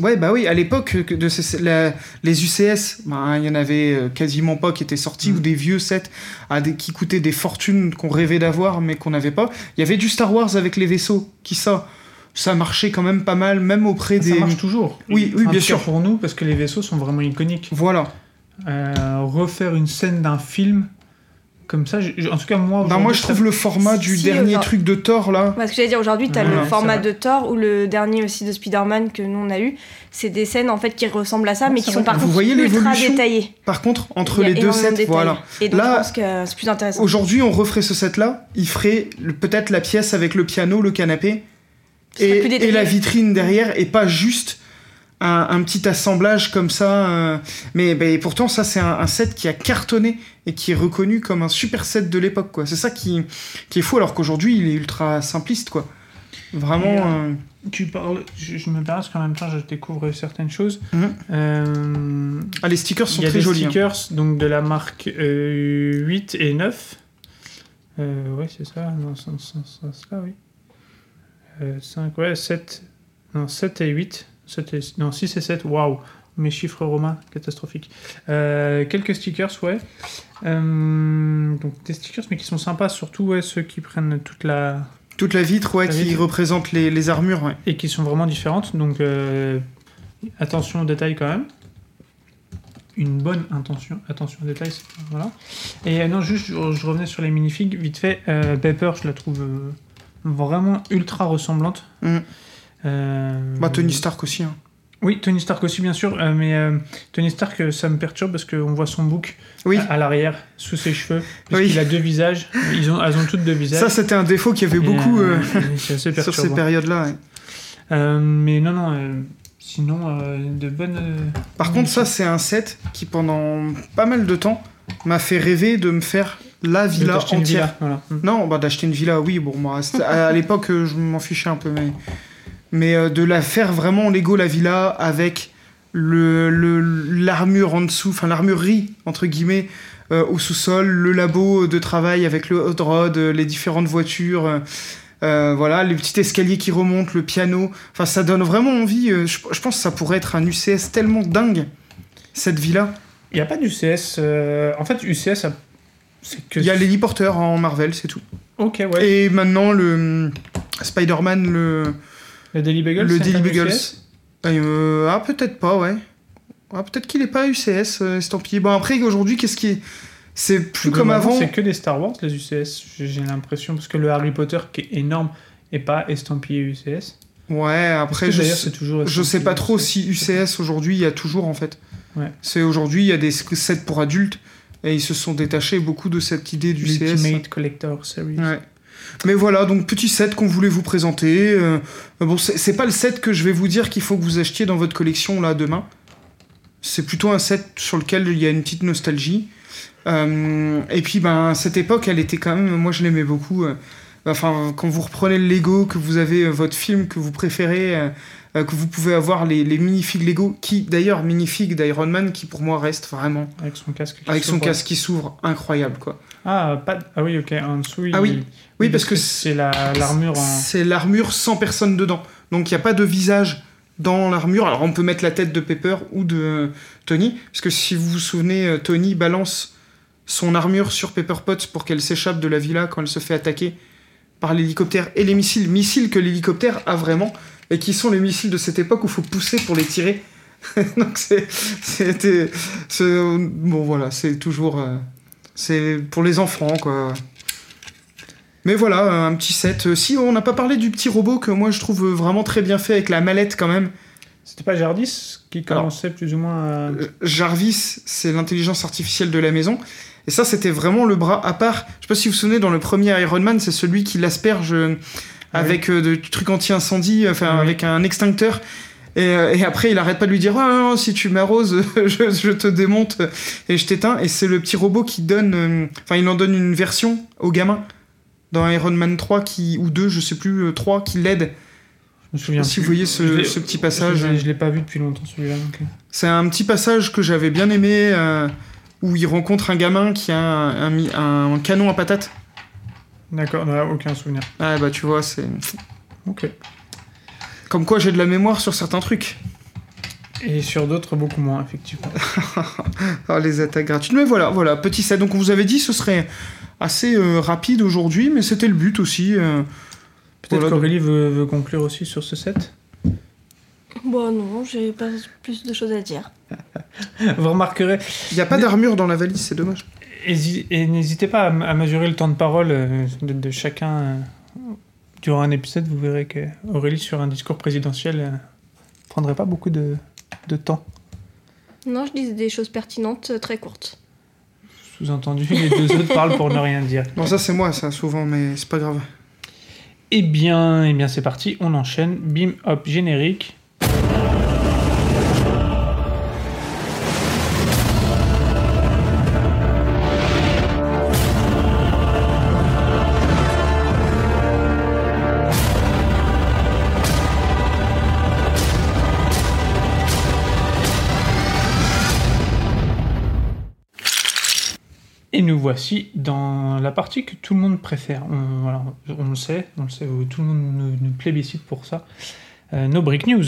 Ouais, bah oui, à l'époque, que de ces- la- les UCS, bah, il y en avait euh, quasiment pas qui étaient sortis, Mm. ou des vieux sets à des, qui coûtaient des fortunes qu'on rêvait d'avoir, mais qu'on n'avait pas. Il y avait du Star Wars avec les vaisseaux, qui ça, ça marchait quand même pas mal, même auprès des. Ça marche toujours. Oui, oui, En bien sûr. pour nous, parce que les vaisseaux sont vraiment iconiques. Voilà. Euh, refaire une scène d'un film, comme ça. je- en tout cas, moi. Non, moi je ça- trouve le format du Si, dernier truc de Thor là. Parce que j'allais dire aujourd'hui, tu as le format de Thor ou le dernier aussi de Spider-Man que nous on a eu. C'est des scènes en fait qui ressemblent à ça, mais qui sont vrai. par Vous contre voyez ultra détaillées. Par contre, entre les deux de sets, voilà. Et donc Là, je pense que c'est plus intéressant. Aujourd'hui, on referait ce set-là. Il ferait peut-être la pièce avec le piano, le canapé et, et la vitrine derrière, et pas juste un, un petit assemblage comme ça. euh. Mais ben, et pourtant, ça, c'est un, un set qui a cartonné et qui est reconnu comme un super set de l'époque. quoi. C'est ça qui, qui est fou, alors qu'aujourd'hui, il est ultra simpliste. quoi. Vraiment. Euh, euh, Tu parles. Je, je me perds parce qu'en même temps, je découvre certaines choses. Mhm. Euh, Ah, les stickers sont Il y a très des jolis. hein. stickers donc de la marque euh, 8 et 9. Euh, ouais, c'est ça. C'est- c'est ça, oui. Euh, 5, ouais, 7. Non, 7 et 8. 7 et, non, 6 et 7. Waouh! Mes chiffres romains, catastrophiques. Euh, quelques stickers, ouais. Euh, donc des stickers, mais qui sont sympas, surtout ouais, ceux qui prennent toute la. Toute la vitre, ouais, La qui vitre. représente les, les armures, ouais. et qui sont vraiment différentes. Donc euh, attention aux détails quand même. Une bonne intention, attention aux détails, voilà. Et non, juste, je, je revenais sur les minifigs, vite fait. Pepper, je la trouve vraiment ultra ressemblante. Mm. Euh, Bah, Tony Stark aussi. hein. Oui, Tony Stark aussi, bien sûr. euh, mais euh, Tony Stark, ça me perturbe parce qu'on voit son bouc Oui. à, à l'arrière, sous ses cheveux. Parce Oui. qu'il a deux visages. Ils ont, elles ont toutes deux visages. Ça, c'était un défaut qu'il y avait Et, beaucoup euh, sur ces périodes-là. ouais. Mais non, non, sinon, de bonnes. Par contre, ça, c'est un set qui, pendant pas mal de temps, m'a fait rêver de me faire la villa entière. villa, voilà. Non, bah, d'acheter une villa, oui, bon, moi, à, à l'époque, je m'en fichais un peu, mais, mais euh, de la faire vraiment Lego, la villa, avec le l'armure en dessous, enfin l'armurerie, entre guillemets, euh, au sous-sol, le labo de travail avec le hot rod, euh, les différentes voitures. euh, voilà, les petits escaliers qui remontent, le piano. Enfin, ça donne vraiment envie. je, je pense que ça pourrait être un UCS tellement dingue, cette villa. Il n'y a pas d'UCS. euh, En fait, UCS, a- c'est que. Il y a l'héliporteur en Marvel, c'est tout. Ok, ouais. Et maintenant, le Spider-Man, le, Le Daily Bugle, le Daily. UCS Euh, ah, peut-être pas, ouais. Ah, peut-être qu'il est pas UCS, euh, estampillé. Bon, après, aujourd'hui, qu'est-ce qui est. C'est plus comme avant. C'est que des Star Wars, les UCS, j'ai l'impression. Parce que le Harry Potter, qui est énorme, est pas estampillé UCS. Ouais, après, je, sais- toujours je sais pas trop UCS? si UCS aujourd'hui, il y a toujours en fait. Ouais. C'est aujourd'hui, il y a des sets pour adultes et ils se sont détachés beaucoup de cette idée du CS. L'Ultimate Collector Series. Ouais. Mais voilà, donc petit set qu'on voulait vous présenter. Euh, bon, c'est pas le set que je vais vous dire qu'il faut que vous achetiez dans votre collection là demain. C'est plutôt un set sur lequel il y a une petite nostalgie. Euh, et puis, ben, cette époque, elle était quand même. Moi, je l'aimais beaucoup. Enfin, quand vous reprenez le Lego, que vous avez euh, votre film que vous préférez, euh, euh, que vous pouvez avoir les, les minifigs Lego, qui d'ailleurs, minifigs d'Iron Man, qui pour moi reste vraiment, Avec son casque. qui avec son s'ouvre. casque qui s'ouvre, incroyable quoi. Ah, pas... ah oui, ok. En dessous, il- Ah oui. Oui, parce que c'est la- l'armure en. C'est l'armure sans personne dedans. Donc il n'y a pas de visage dans l'armure. Alors on peut mettre la tête de Pepper ou de euh, Tony. Parce que si vous vous souvenez, Tony balance son armure sur Pepper Potts pour qu'elle s'échappe de la villa quand elle se fait attaquer par l'hélicoptère et les missiles. Missiles que l'hélicoptère a vraiment. Et qui sont les missiles de cette époque où il faut pousser pour les tirer. Donc. C'était. Bon voilà, c'est toujours. euh, c'est pour les enfants quoi. Mais voilà, un petit set. Euh, Si on n'a pas parlé du petit robot que moi je trouve vraiment très bien fait avec la mallette quand même. C'était pas Jardis qui Alors, commençait plus ou moins à. Euh, Jarvis, c'est l'intelligence artificielle de la maison. Et ça, c'était vraiment le bras à part. Je sais pas si vous vous souvenez, dans le premier Iron Man, c'est celui qui l'asperge euh, Ah oui. avec euh, de trucs anti-incendie, enfin Oui. avec un extincteur. Et, euh, et après, il arrête pas de lui dire Ah, non, non, si tu m'arroses, je, je te démonte et je t'éteins. Et c'est le petit robot qui donne. euh, Enfin, il en donne une version au gamin dans Iron Man 3 qui, ou 2, je sais plus, euh, 3 qui l'aide. Je me souviens si plus. vous voyez ce- petit passage. Je je l'ai pas vu depuis longtemps celui-là. euh. C'est un petit passage que j'avais bien aimé euh, où il rencontre un gamin qui a un, un canon à patates. D'accord, non, aucun souvenir. Ah bah tu vois, c'est. Ok. Comme quoi j'ai de la mémoire sur certains trucs. Et sur d'autres, beaucoup moins, effectivement. Ah, les attaques gratuites. Mais voilà, voilà, petit set. Donc on vous avait dit ce serait assez euh, rapide aujourd'hui, mais c'était le but aussi. euh. Peut-être Voilà. qu'Aurélie veut, veut conclure aussi sur ce set? Bon, non, j'ai pas plus de choses à dire. Vous remarquerez, Il n'y a pas d'armure dans la valise, c'est dommage. et n'hésitez pas à, mesurer le temps de parole euh, de, de chacun euh, durant un épisode. Vous verrez que Aurélie, sur un discours présidentiel, euh, prendrait pas beaucoup de, de temps. Non, je dis des choses pertinentes, très courtes. Sous-entendu, les deux autres parlent pour ne rien dire. Non, ça c'est moi, ça, souvent, mais c'est pas grave. Eh bien, eh bien c'est parti, on enchaîne. Bim, hop, générique. Voici dans la partie que tout le monde préfère. On, voilà, on le sait, on le sait, euh, tout le monde nous, nous plébiscite pour ça. Euh, nos Brick News.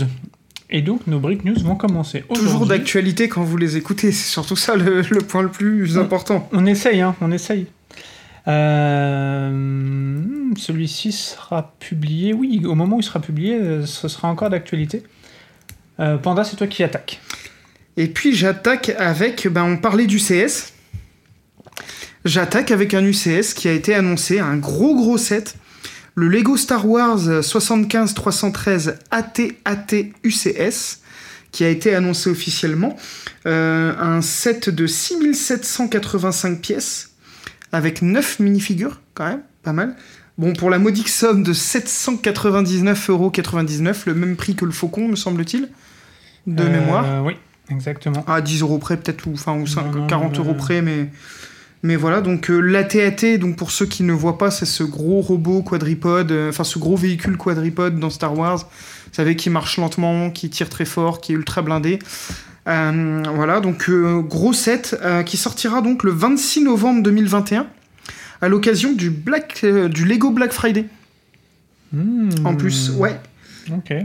Et donc, nos Brick News vont commencer Toujours d'actualité quand vous les écoutez, c'est surtout ça le, le point le plus important. On essaye, hein, on essaye. Euh, Celui-ci sera publié, oui, au moment où il sera publié, ce sera encore d'actualité. Euh, Panda, c'est toi qui attaque. Et puis j'attaque avec, ben, on parlait du CS. J'attaque avec un UCS qui a été annoncé, un gros gros set. Le Lego Star Wars 75-313 AT-AT UCS, qui a été annoncé officiellement. Euh, un set de 6785 pièces, avec 9 minifigures, quand même, pas mal. Bon, pour la modique somme de 799,99€, le même prix que le Faucon, me semble-t-il, de Euh, mémoire. Oui, exactement. à 10 euros près peut-être ou enfin ou 5, Non, non, 40 non, euros non. près mais mais voilà donc euh, l'AT-AT donc pour ceux qui ne voient pas c'est ce gros robot quadripode euh, enfin ce gros véhicule quadripode dans Star Wars. Vous savez qui marche lentement qui tire très fort qui est ultra blindé. Euh, voilà donc euh, gros set qui sortira donc le 26 novembre 2021 à l'occasion du Black du Lego Black Friday. Hmm. en plus ouais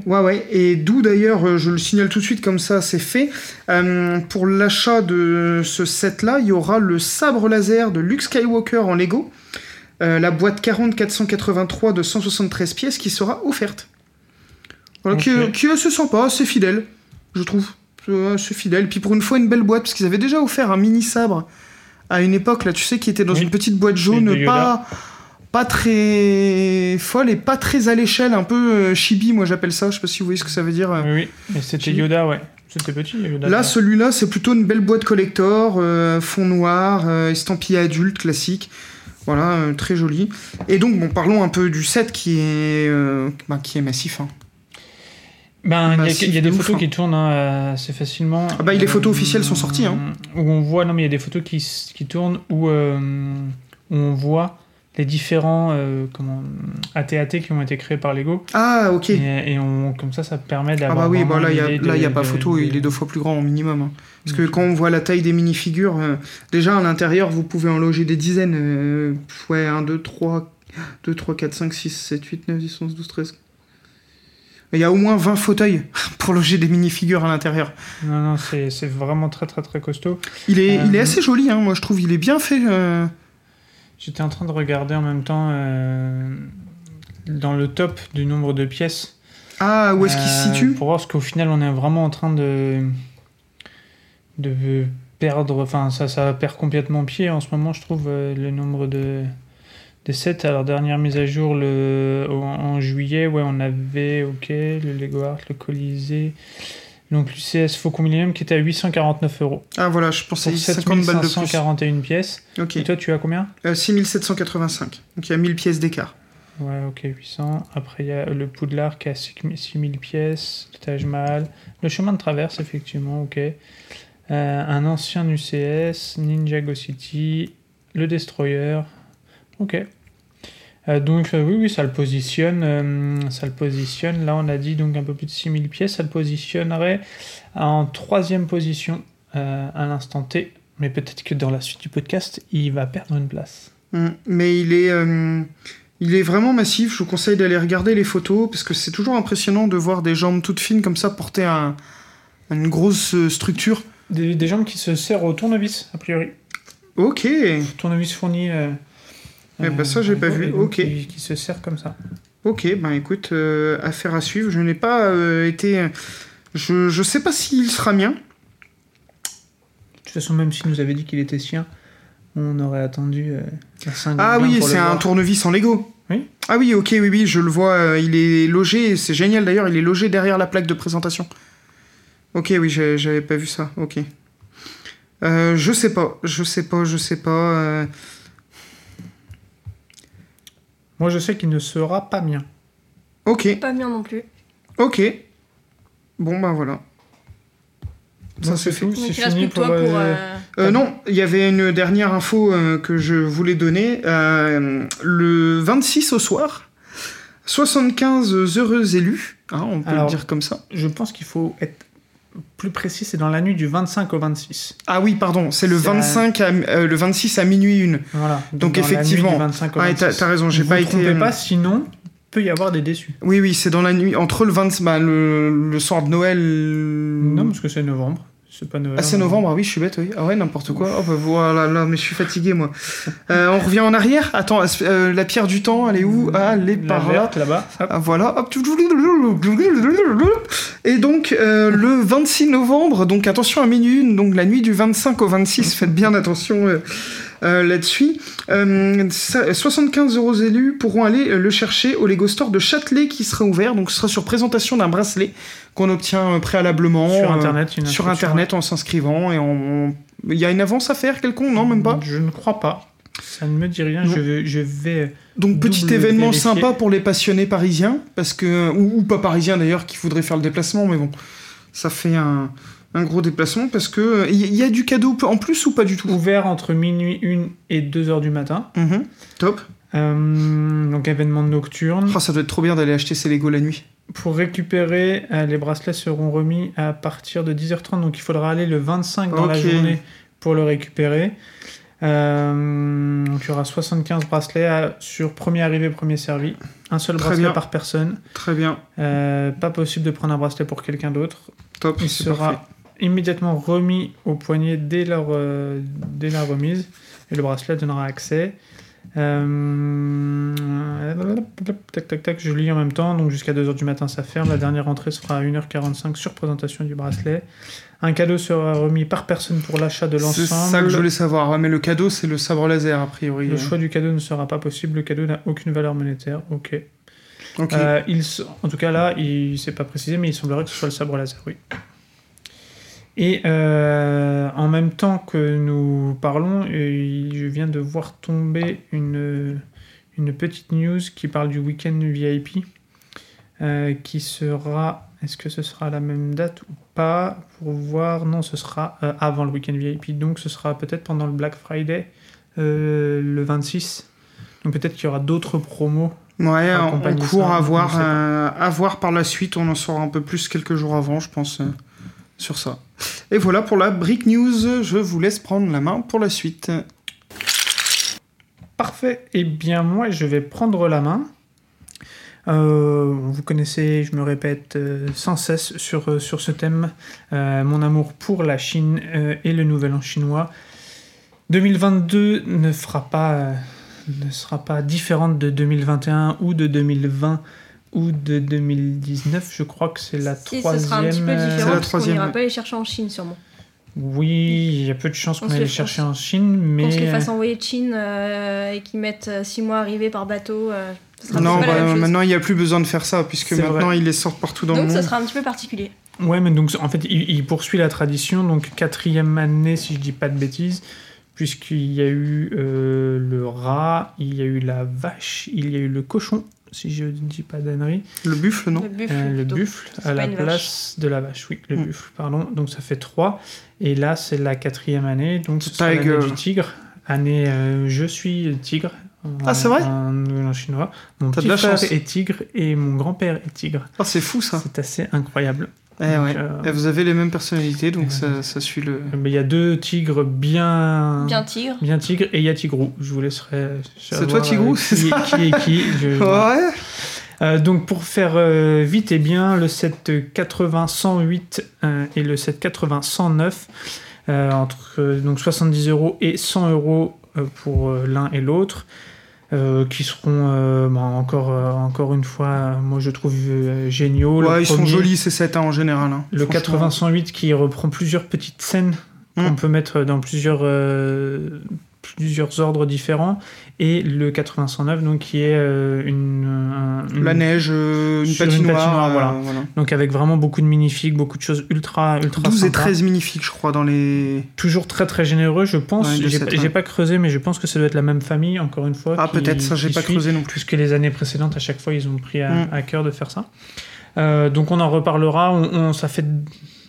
Ouais, ouais, et d'où d'ailleurs, euh, je le signale tout de suite comme ça, c'est fait. Euh, pour l'achat de ce set-là, il y aura le sabre laser de Luke Skywalker en Lego, euh, la boîte 40-483 de 173 pièces qui sera offerte. Voilà, qui, qui est assez sympa, assez fidèle, je trouve. Assez fidèle. Puis pour une fois, une belle boîte, parce qu'ils avaient déjà offert un mini sabre à une époque, là, tu sais, qui était dans Oui. une petite boîte jaune, pas pas très folle et pas très à l'échelle, un peu euh, chibi, moi j'appelle ça. Je sais pas si vous voyez ce que ça veut dire. euh. Oui, oui. Mais c'était. Yoda, ouais. C'était petit, Yoda. Là, celui-là, c'est plutôt une belle boîte collector, euh, fond noir, euh, estampillé adulte, classique. Voilà, euh, très joli. Et donc, bon, parlons un peu du set qui est, bah, qui est massif. hein. Ben, il y a- y, des ouf, photos hein. qui tournent hein, assez facilement. Ah bah, les photos officielles sont sorties, hein. Où on voit, non mais il y a des photos qui, tournent où, où on voit les différents euh, comment, AT-AT qui ont été créés par Lego. Ah, ok. Et, et on, comme ça, ça permet Ah d'avoir. bah oui, bah là, il n'y a, a pas de- photo, de- il est deux fois plus grand au minimum. hein. Parce que quand on voit la taille des minifigures, euh, déjà à l'intérieur, vous pouvez en loger des dizaines. euh, ouais, 1, 2, 3, 2, 3, 4, 5, 6, 7, 8, 9, 10, 11, 12, 13. Il y a au moins 20 fauteuils pour loger des minifigures à l'intérieur. Non, non, c'est vraiment très, très, très costaud. Il est, il est Euh, assez joli, hein, moi je trouve. Il est bien fait. J'étais en train de regarder en même temps euh, dans le top du nombre de pièces. Ah, où est-ce qu'il se Euh, situe? Pour voir ce qu'au final on est vraiment en train de de perdre. Enfin, ça, ça perd complètement pied en ce moment, je trouve, euh, le nombre de des sets. Alors dernière mise à jour le en, en juillet, ouais, on avait ok le Lego Art, le Colisée. Donc l'UCS Faucon Millennium qui était à 849 euros Ah, voilà, je pensais pour 50 balles de plus. 7541 pièces. Et toi, tu as combien? Euh, 6785. Donc il y a 1000 pièces d'écart. Ouais, ok, 800. Après, il y a le Poudlard qui a 6000 pièces, le Taj Mahal, le chemin de traverse, effectivement, ok. Euh, un ancien UCS, Ninjago City, le Destroyer, ok. Euh, donc, euh, oui, oui, ça le positionne. euh, ça le positionne. Là, on a dit donc un peu plus de 6000 pièces. Ça le positionnerait en troisième position à l'instant T. Mais peut-être que dans la suite du podcast, il va perdre une place. Mm. Mais il est, il est vraiment massif. Je vous conseille d'aller regarder les photos parce que c'est toujours impressionnant de voir des jambes toutes fines comme ça porter un- une grosse structure. Des, des jambes qui se serrent au tournevis, a priori. Ok. Tournevis fourni. Eh ben, ça, j'ai pas vu. donc Ok. Qui, qui se serre comme ça. Ok, ben écoute, euh, affaire à suivre. Je n'ai pas euh, été. Je, je sais pas s'il sera mien. De toute façon, même s'il nous avait dit qu'il était sien, On aurait attendu euh, Ah oui, c'est un voir. tournevis en Lego. Oui. Ah oui, ok, oui, oui, je le vois. il est logé, c'est génial d'ailleurs, il est logé derrière la plaque de présentation. Ok, oui, j'avais pas vu ça. Ok. Je sais pas, je sais pas, je sais pas. Moi, je sais qu'il ne sera pas mien. Ok, Pas bien non plus. ok. Bon, bah voilà. Ça c'est tout. C'est fini pour. pour. euh, euh, Euh, non, il y avait une dernière info euh, que je voulais donner. Euh, le 26 au soir, 75 heureux élus, hein, on peut Alors- le dire comme ça. Je pense qu'il faut être plus précis. C'est dans la nuit du 25 au 26. Ah oui, pardon, c'est le C'est 25 à, euh, le 26 à minuit une. Voilà. Donc, effectivement. du 25 au Ah, 26. t'as raison, j'ai Ne pas été. trompez euh, pas, sinon, peut y avoir des déçus. Oui, oui, c'est dans la nuit entre le 20, bah, le, le soir de Noël. Non, parce que c'est novembre. C'est pas Noël. Ah, c'est novembre, ah oui, je suis bête, oui. Ah ouais, n'importe quoi. Oh, bah voilà, là, mais je suis fatigué, moi. Euh, on revient en arrière Attends, euh, la pierre du temps, elle est où? Ah, elle est par là. là-bas. Ah, voilà. Hop. Et donc, euh, le 26 novembre, donc attention à minuit donc la nuit du 25 au 26, faites bien attention euh, là-dessus. Euh, ça- 75 euros élus pourront aller euh, le chercher au Lego Store de Châtelet qui sera ouvert. Donc, ce sera sur présentation d'un bracelet qu'on obtient euh, préalablement. Sur euh, Internet, une sur. Internet en s'inscrivant. Et Il y a une avance à faire quelconque Non, même pas Je ne crois pas. Ça ne me dit rien. Je vais, je vais. Donc petit événement vérifier. sympa pour les passionnés parisiens, parce que ou, ou pas parisiens d'ailleurs qui voudraient faire le déplacement, mais bon, ça fait un, un gros déplacement parce que il y, y a du cadeau en plus ou pas du tout? Ouvert entre minuit 1 et 2 heures du matin. Mhm. Top. Euh, donc événement nocturne. Oh, ça doit être trop bien d'aller acheter ces Lego la nuit. Pour récupérer, euh, les bracelets seront remis à partir de 10h30. Donc il faudra aller le 25 dans la journée pour le récupérer. Euh, donc il y aura 75 bracelets à- sur premier arrivé, premier servi. Un seul Très bracelet bien. par personne. Très bien. Euh, pas possible de prendre un bracelet pour quelqu'un d'autre. Top. Il sera parfait. Immédiatement remis au poignet dès, leur, euh, dès la remise et le bracelet donnera accès. Euh, Tac, tac, tac, je lis en même temps, donc jusqu'à 2h du matin ça ferme. La dernière entrée sera à 1h45 sur présentation du bracelet. Un cadeau sera remis par personne pour l'achat de C'est l'ensemble. ça que je voulais savoir. Ouais, mais le cadeau, c'est le sabre laser a priori. Le choix du cadeau ne sera pas possible, le cadeau n'a aucune valeur monétaire. Ok. Euh, il en tout cas là, il s'est pas précisé, mais il semblerait que ce soit le sabre laser, oui. Et euh, en même temps que nous parlons, euh, je viens de voir tomber une, une petite news qui parle du week-end VIP, euh, qui sera, est-ce que ce sera à la même date ou pas Pour voir, non, ce sera euh, avant le week-end VIP, donc ce sera peut-être pendant le Black Friday, le 26. Donc peut-être qu'il y aura d'autres promos ouais, accompagner cours ça, à on voir, à voir par la suite. On en saura un peu plus quelques jours avant, je pense, sur ça. Et voilà pour la Brick News. Je vous laisse prendre la main pour la suite. Parfait. Eh bien, moi, je vais prendre la main. Euh, vous connaissez, je me répète euh, sans cesse sur, euh, sur ce thème, mon amour pour la Chine et le Nouvel An chinois. 2022 ne fera pas, ne sera pas différente de 2021 ou de 2020 ou de 2019. Je crois que c'est la Si, ce troisième. sera un petit peu euh, différent la parce qu'on troisième, n'ira pas les chercher en Chine sûrement. Oui, il y a peu de chances On qu'on aille le les chercher en Chine, Qu'on mais se les fasse envoyer de Chine euh, et qu'ils mettent 6 mois arrivés par bateau. euh, ce sera Non, pas la bah, même maintenant il n'y a plus besoin de faire ça, puisque maintenant vrai. ils les sortent partout dans Donc le ce monde. sera un petit peu particulier. Ouais, mais donc en fait, il, il poursuit la tradition, donc quatrième année, si je dis pas de bêtises, puisqu'il y a eu euh, le rat, il y a eu la vache, il y a eu le cochon, si je ne dis pas d'annerie, Le buffle, non Le buffle. euh, le buffle C'est à la vache. place de la vache, oui, le Mm. buffle, pardon, donc ça fait trois, et là c'est la quatrième année, donc ce sera Tiger. l'année du tigre, année euh, je suis tigre. Ah, c'est vrai En, en chinois. Mon petit frère est tigre et mon grand-père est tigre. Ah, c'est fou ça. C'est assez incroyable. Eh Donc, ouais. euh, Et vous avez les mêmes personnalités, donc euh, ça, ça suit le. Mais il y a deux tigres bien, Bien tigre. bien tigres et il y a Tigrou. Je vous laisserai. C'est savoir, toi, Tigrou, euh, c'est qui, ça qui est qui. je- Ouais. Euh, donc pour faire euh, vite et bien, le set 80 108 euh, et le set 80 109 euh, entre euh, donc 70 euros et 100 euros euh, pour euh, l'un et l'autre. Euh, qui seront euh, bah, encore, euh, encore une fois, moi je trouve géniaux. Le Ouais, ils sont jolis ces sets hein, en général. hein. Le Franchement. 80-108 qui reprend plusieurs petites scènes Mm. qu'on peut mettre dans plusieurs, plusieurs ordres différents, et le 80-109, donc qui est euh, une, un- une- La neige, euh, une Sur une patinoire. patinoire, euh, voilà. voilà. donc avec vraiment beaucoup de minifigs, beaucoup de choses ultra ultra 12 et sympas. 13 minifiques, je crois, dans les. Toujours très très généreux, je pense. Ouais, j'ai ouais. pas creusé, mais je pense que ça doit être la même famille, encore une fois. Ah, peut-être, ça, j'ai pas suit, creusé non plus. Puisque les années précédentes, à chaque fois, ils ont pris à, Mm. à cœur de faire ça. Euh, donc on en reparlera. On, on- ça fait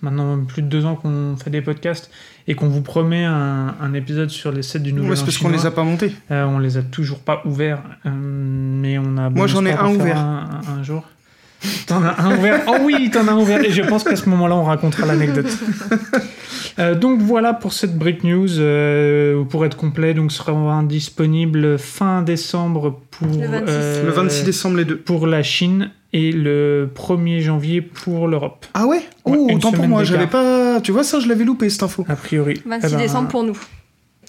maintenant plus de deux ans qu'on fait des podcasts et qu'on vous promet un, un épisode sur les sets du Nouvel Ouais, c'est parce qu'on les a pas montés. Euh, on les a toujours pas ouverts, euh, mais on a. Moi, j'en ai un ouvert. Un, un- un jour. T'en as un ouvert Oh oui, t'en as un ouvert. Et je pense qu'à ce moment-là, on racontera l'anecdote. Euh, donc voilà pour cette Break News. euh, pour être complet, donc sera disponible fin décembre pour Le 26. euh, Le 26 décembre, les deux. pour la Chine et le 1er janvier pour l'Europe. Ah ouais Ouais, Oh, autant pour moi, j'avais pas. Tu vois, ça, je l'avais loupé cette info. A priori. 26 Eh ben, décembre pour nous.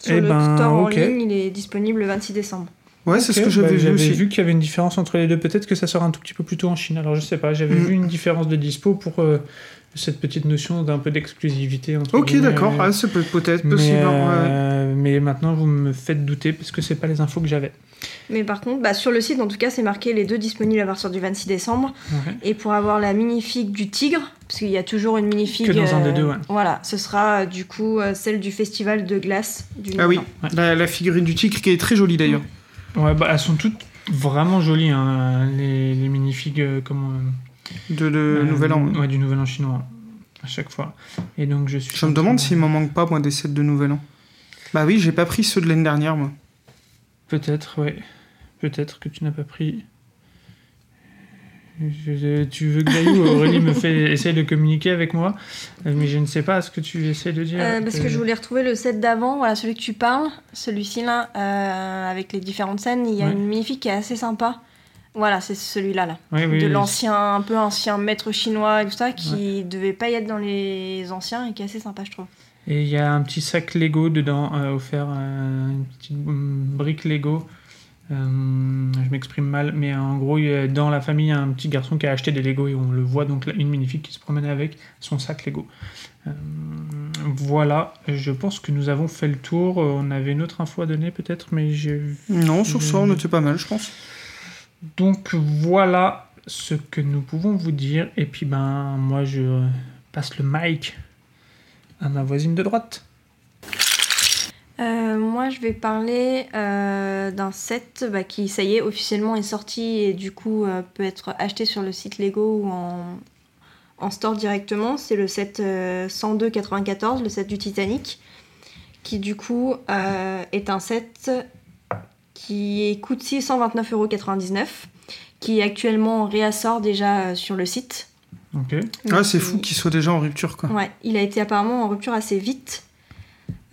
Sur eh le ben, store en ligne, il est disponible le 26 décembre. Ouais, c'est ce que j'avais bah, vu aussi. vu qu'il y avait une différence entre les deux. Peut-être que ça sera un tout petit peu plus tôt en Chine. Alors je sais pas. J'avais Mm. vu une différence de dispo pour euh, cette petite notion d'un peu d'exclusivité. entre Ok, d'accord. euh, Ah, c'est peut- peut-être mais, possible. hein, ouais. euh, mais maintenant vous me faites douter parce que c'est pas les infos que j'avais. Mais par contre, bah, sur le site, en tout cas, c'est marqué les deux disponibles à partir du 26 décembre. Ouais. Et pour avoir la minifig du tigre, parce qu'il y a toujours une minifig. Que dans un des deux, ouais. Voilà, ce sera euh, du coup euh, celle du festival de glace du Ah oui, la figurine du tigre qui est très jolie d'ailleurs. Ouais, bah elles sont toutes vraiment jolies hein, les, les minifigs euh, comme De, de euh, Nouvel An. Ouais, du Nouvel An chinois à chaque fois. Et donc je suis. Je me demande s'il m'en manque pas, moi, des sets de Nouvel An. Bah oui, j'ai pas pris ceux de l'année dernière, moi. Peut-être, ouais. Peut-être que tu n'as pas pris. Je- tu veux que Dayou, Aurélie me fait essaye de communiquer avec moi, euh, mais je ne sais pas ce que tu essaies de dire. Euh, parce que Euh, je voulais retrouver le set d'avant, voilà celui que tu parles, celui-ci là, euh, avec les différentes scènes. Il y a Ouais. une minifig qui est assez sympa. Voilà, c'est celui-là là. oui, oui, de oui. l'ancien, un peu ancien maître chinois et tout ça, qui devait pas y être dans les anciens et qui est assez sympa, je trouve. Et il y a un petit sac Lego dedans, euh, offert, euh, une petite brique Lego. Euh, je m'exprime mal, mais en gros, il y a- dans la famille, il y a un petit garçon qui a acheté des Lego et on le voit donc là, une magnifique qui se promène avec son sac Lego. Euh, voilà, je pense que nous avons fait le tour. On avait une autre info à donner peut-être, mais j'ai Non, sur ça, on était pas mal, je pense. Donc voilà ce que nous pouvons vous dire. Et puis ben moi je passe le mic à ma voisine de droite. Euh, moi, je vais parler euh, d'un set bah, qui, ça y est, officiellement est sorti et du coup euh, peut être acheté sur le site Lego ou en, en store directement. C'est le set euh, 102,94, le set du Titanic, qui du coup est un set qui coûte 629,99€, qui actuellement réassort déjà euh, sur le site. Ok. Ah, c'est fou il- qu'il soit déjà en rupture, quoi. Ouais, il a été apparemment en rupture assez vite.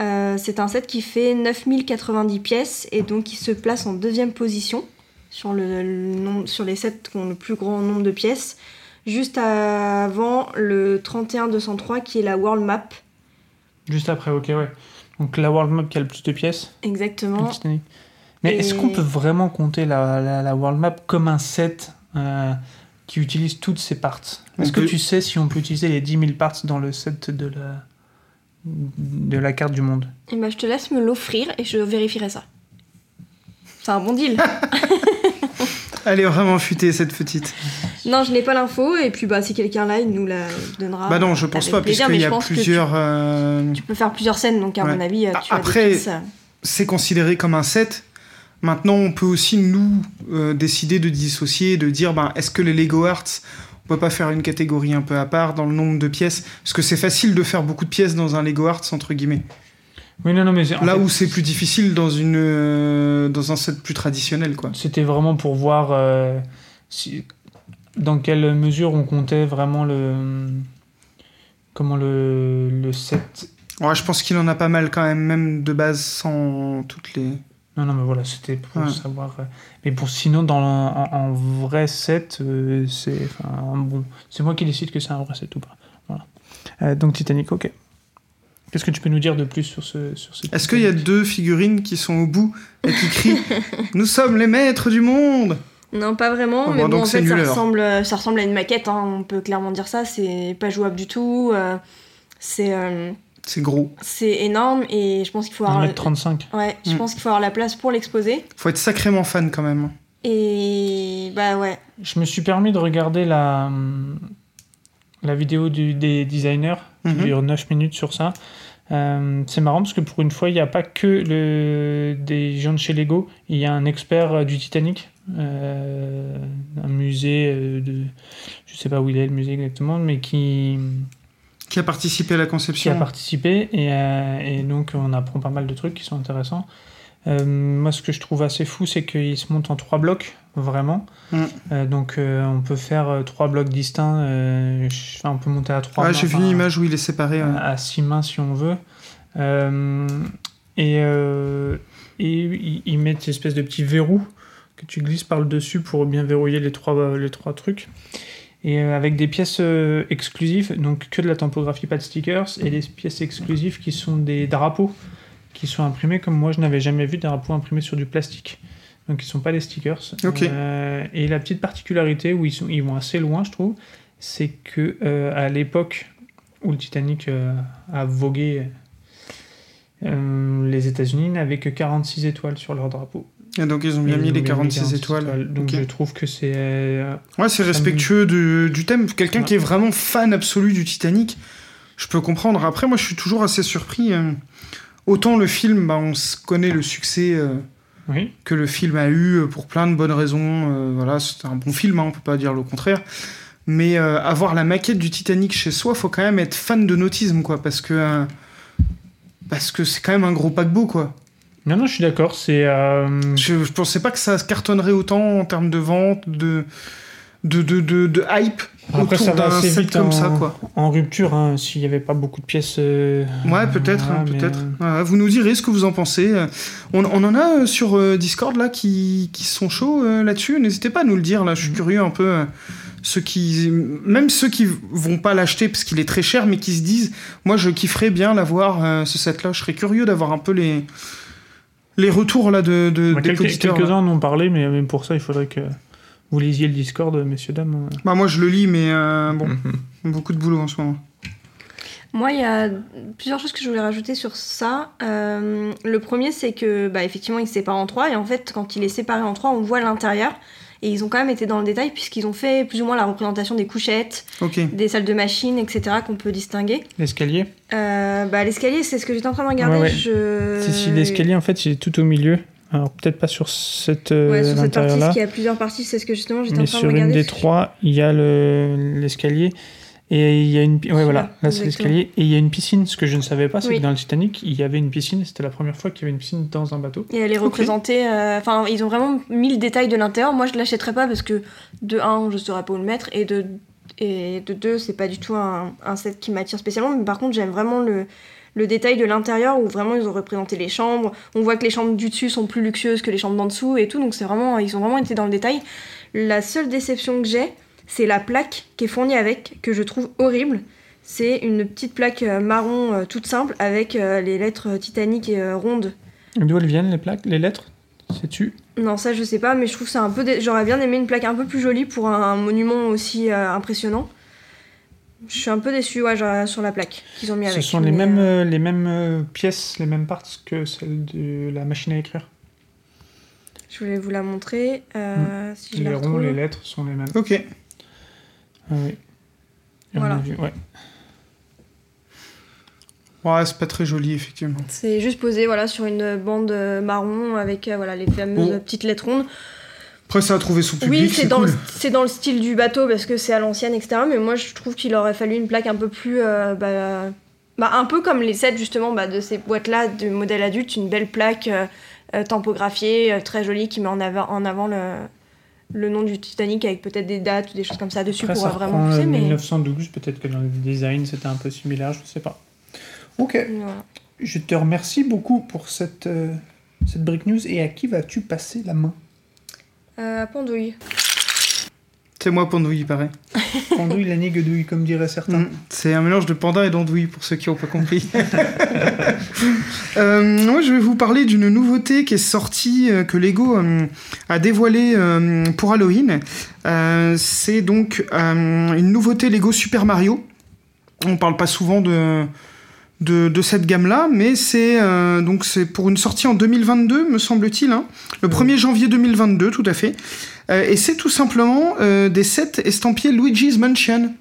Euh, c'est un set qui fait 9090 pièces et donc il se place en deuxième position sur, le, le nombre- sur les sets qui ont le plus grand nombre de pièces, juste avant le 31203 qui est la World Map. Juste après, ok, ouais. Donc la World Map qui a le plus de pièces. Exactement. Mais Et- est-ce qu'on peut vraiment compter la, la, la World Map comme un set euh, qui utilise toutes ses parts? Est-ce que peut- tu sais si on peut utiliser les 10 000 parts dans le set de la, de la carte du monde? Et bah, je te laisse me l'offrir et je vérifierai ça. C'est un bon deal. Elle est vraiment futée, cette petite. non, je n'ai pas l'info et puis bah si quelqu'un là, il nous la donnera. bah non, je pense pas, puisqu'il mais y je a pense que tu- plusieurs... euh, Tu peux faire plusieurs scènes, donc à Ouais. mon avis, euh, tu as après- des pièces, c'est considéré comme un set. Maintenant, on peut aussi, nous, euh, décider de dissocier, de dire, ben, est-ce que les Lego Arts, on peut pas faire une catégorie un peu à part dans le nombre de pièces? Parce que c'est facile de faire beaucoup de pièces dans un Lego Arts, entre guillemets. Oui, non, non, mais Là fait, où c'est plus difficile dans, une, euh, dans un set plus traditionnel, quoi. C'était vraiment pour voir euh, si- dans quelle mesure on comptait vraiment le. Comment le, le set. Ouais, je pense qu'il en a pas mal quand même, même de base, sans toutes les... Non, non, mais voilà, c'était pour Ouais. savoir. euh, Mais bon, sinon, dans en, en vrai set, euh, c'est. Enfin, bon, c'est moi qui décide que c'est un vrai set ou pas. Voilà. Euh, donc Titanic, ok. Qu'est-ce que tu peux nous dire de plus sur ce sur ce Est-ce qu'il y a deux figurines qui sont au bout et qui crient « Nous sommes les maîtres du monde !» Non, pas vraiment, Oh, mais bon, donc en fait, ça ressemble, ça ressemble à une maquette, hein, on peut clairement dire ça, c'est pas jouable du tout. euh, c'est. C'est gros. C'est énorme et je pense qu'il faut avoir. 1m35. Ouais, je Mm. pense qu'il faut avoir la place pour l'exposer. Faut être sacrément fan quand même. Et bah ouais. Je me suis permis de regarder la, la vidéo du- des designers, qui Mhm. dure 9 minutes sur ça. Euh, c'est marrant parce que pour une fois, il n'y a pas que le, des gens de chez Lego, il y a un expert euh, du Titanic, euh, un musée de. Je sais pas où il est le musée exactement, mais qui, Qui a participé à la qui a conception. participé et, euh, et donc on apprend pas mal de trucs qui sont intéressants. Euh, moi, ce que je trouve assez fou, c'est qu'il se monte en trois blocs, vraiment. Mm. Euh, donc, euh, on peut faire euh, trois blocs distincts. enfin, on peut monter à trois. Mains, j'ai vu une image où il est séparé. ouais. à, six mains si on veut. Et ils mettent une espèce de petit verrou que tu glisses par le dessus pour bien verrouiller les trois, les trois trucs. Et euh, avec des pièces euh, exclusives, donc que de la typographie, pas de stickers, et des pièces exclusives qui sont des drapeaux qui sont imprimés comme moi je n'avais jamais vu des drapeaux imprimés sur du plastique. Donc ils sont pas des stickers. Euh, et la petite particularité où ils, sont, ils vont assez loin, je trouve, c'est que euh, à l'époque où le Titanic euh, a vogué, les États-Unis n'avaient que 46 étoiles sur leur drapeau. Et donc ils ont bien mis les ont 46 étoiles. Donc je trouve que c'est euh, Ouais, c'est respectueux du, du thème. Quelqu'un Ouais. qui est vraiment fan absolu du Titanic, je peux comprendre. Après, moi, je suis toujours assez surpris. euh, Autant le film, bah, on connaît le succès euh, oui. que le film a eu pour plein de bonnes raisons. euh, voilà, c'est un bon film, hein, on peut pas dire le contraire. Mais avoir la maquette du Titanic chez soi, faut quand même être fan de nautisme, quoi, parce que parce que c'est quand même un gros paquebot, quoi. Non, non, je suis d'accord. C'est euh, Je, je pensais pas que ça se cartonnerait autant en termes de vente, de de, de, de, de hype après autour ça va assez vite comme en, ça, quoi. en rupture. hein, S'il n'y avait pas beaucoup de pièces. euh, Ouais, peut-être, hein, peut-être. euh, Ouais, vous nous direz ce que vous en pensez. On, on en a sur Discord là qui, qui sont chauds là-dessus. N'hésitez pas à nous le dire. Là, je suis Mhm. curieux un peu. ceux qui, même ceux qui vont pas l'acheter parce qu'il est très cher, mais qui se disent, moi, je kifferais bien l'avoir euh, ce set-là. Je serais curieux d'avoir un peu les les retours là de, de bah, des quelques- auditeurs, là. Quelques-uns en ont parlé, mais même pour ça, il faudrait que vous lisiez le Discord, messieurs, dames. Bah moi, je le lis, mais euh, bon, Mhm. beaucoup de boulot en ce moment. Moi, il y a plusieurs choses que je voulais rajouter sur ça. Euh, le premier, c'est que, bah, effectivement, il se sépare en trois. Et en fait, quand il est séparé en trois, on voit l'intérieur. Et ils ont quand même été dans le détail, puisqu'ils ont fait plus ou moins la représentation des couchettes, des salles de machines, etc., qu'on peut distinguer. L'escalier Euh, bah, l'escalier, c'est ce que j'étais en train de regarder. Ouais, ouais. Je... Si, si, l'escalier, en fait, il est tout au milieu. Alors, peut-être pas sur cette euh, Ouais, sur cette partie, parce qu'il y a plusieurs parties, c'est ce que justement j'étais en mais train de sur une regarder. des trois, il y a le- l'escalier. Et il y a une. Ouais, voilà, là, c'est l'escalier. Et il y a une piscine. Ce que je ne savais pas, c'est Oui. que dans le Titanic, il y avait une piscine. C'était la première fois qu'il y avait une piscine dans un bateau. Et elle est représentée. euh, Enfin, ils ont vraiment mis le détail de l'intérieur. Moi, je l'achèterais pas parce que de un, je saurais pas où le mettre, et de et de deux, c'est pas du tout un, un set qui m'attire spécialement. Mais par contre, j'aime vraiment le le détail de l'intérieur où vraiment ils ont représenté les chambres. On voit que les chambres du dessus sont plus luxueuses que les chambres d'en dessous et tout. Donc c'est vraiment, ils ont vraiment été dans le détail. La seule déception que j'ai, c'est la plaque qui est fournie avec, que je trouve horrible. C'est une petite plaque euh, marron euh, toute simple avec euh, les lettres Titanic et euh, rondes D'où elles viennent, les plaques, les lettres? Sais-tu? Non, ça je sais pas, mais je trouve ça un peu. dé- J'aurais bien aimé une plaque un peu plus jolie pour un, monument aussi euh, impressionnant. Je suis un peu déçue ouais, genre, sur la plaque qu'ils ont mis Ce avec. sont les mêmes, euh, les mêmes euh, pièces, les mêmes parts que celles de la machine à écrire? Je voulais vous la montrer. euh, si je les la ronds, les lettres sont les mêmes. Ok. Ah oui. Et Voilà. vu- ouais. Ouais, c'est pas très joli effectivement. C'est juste posé voilà, sur une bande euh, marron avec euh, voilà, les fameuses Bon. petites lettres rondes. Après, ça a trouvé son public. oui, c'est dans, cool. le- c'est dans le style du bateau parce que c'est à l'ancienne, etc. Mais moi je trouve qu'il aurait fallu une plaque un peu plus. euh, bah, bah, un peu comme les sets justement bah, de ces boîtes-là de modèle adulte, une belle plaque euh, tampographiée, euh, très jolie, qui met en avant, en avant le, le nom du Titanic avec peut-être des dates ou des choses comme ça dessus Après, pour ça euh, vraiment reprend pousser. euh, Mais 1912, peut-être que dans le design c'était un peu similaire, je ne sais pas. Ok, voilà. je te remercie beaucoup pour cette, euh, cette break news. Et à qui vas-tu passer la main? Euh, Pendouille. C'est moi Pandouille, il paraît. Pendouille, la niguedouille, comme diraient certains. Mm. C'est un mélange de panda et d'andouille pour ceux qui n'ont pas compris. Euh, moi, je vais vous parler d'une nouveauté qui est sortie, euh, que Lego euh, a dévoilée pour Halloween. C'est donc une nouveauté Lego Super Mario. On parle pas souvent de, de, de cette gamme-là, mais c'est euh, donc c'est pour une sortie en 2022, me semble-t-il, hein. le 1er janvier 2022, tout à fait. Euh, et c'est tout simplement euh, des sets estampillés Luigi's Mansion.